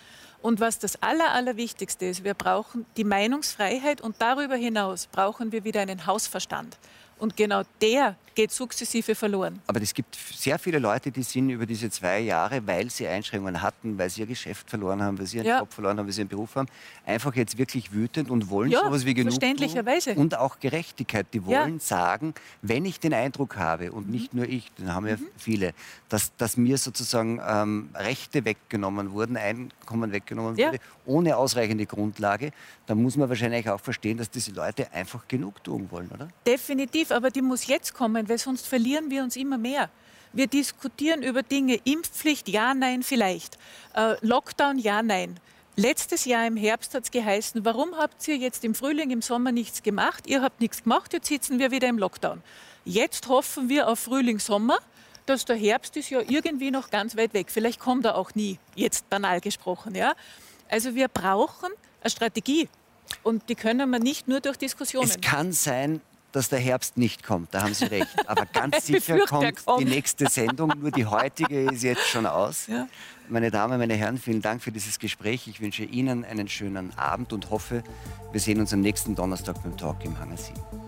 Und was das Aller, Allerwichtigste ist, wir brauchen die Meinungsfreiheit und darüber hinaus brauchen wir wieder einen Hausverstand. Und genau der geht sukzessive verloren. Aber es gibt sehr viele Leute, die sind über diese zwei Jahre, weil sie Einschränkungen hatten, weil sie ihr Geschäft verloren haben, weil sie ihren Ja. Job verloren haben, weil sie ihren Beruf haben, einfach jetzt wirklich wütend und wollen Ja, sowas wie Genugtuung verständlicherweise. und auch Gerechtigkeit. Die Ja. wollen sagen, wenn ich den Eindruck habe, und nicht nur ich, den haben Mhm. ja viele, dass, dass mir sozusagen ähm, Rechte weggenommen wurden, Einkommen weggenommen Ja. wurde, ohne ausreichende Grundlage, dann muss man wahrscheinlich auch verstehen, dass diese Leute einfach Genugtuung wollen, oder? Definitiv, aber die muss jetzt kommen, weil sonst verlieren wir uns immer mehr. Wir diskutieren über Dinge, Impfpflicht, ja, nein, vielleicht. Äh, Lockdown, ja, nein. Letztes Jahr im Herbst hat es geheißen, warum habt ihr jetzt im Frühling, im Sommer nichts gemacht? Ihr habt nichts gemacht, jetzt sitzen wir wieder im Lockdown. Jetzt hoffen wir auf Frühling, Sommer, dass der Herbst ist ja irgendwie noch ganz weit weg. Vielleicht kommt er auch nie, jetzt banal gesprochen. Ja? Also wir brauchen eine Strategie und die können wir nicht nur durch Diskussionen. Es kann sein, dass der Herbst nicht kommt, da haben Sie recht. Aber ganz sicher kommt, kommt, die nächste Sendung, nur die heutige ist jetzt schon aus. Ja. Meine Damen, meine Herren, vielen Dank für dieses Gespräch. Ich wünsche Ihnen einen schönen Abend und hoffe, wir sehen uns am nächsten Donnerstag beim Talk im Hangar 7.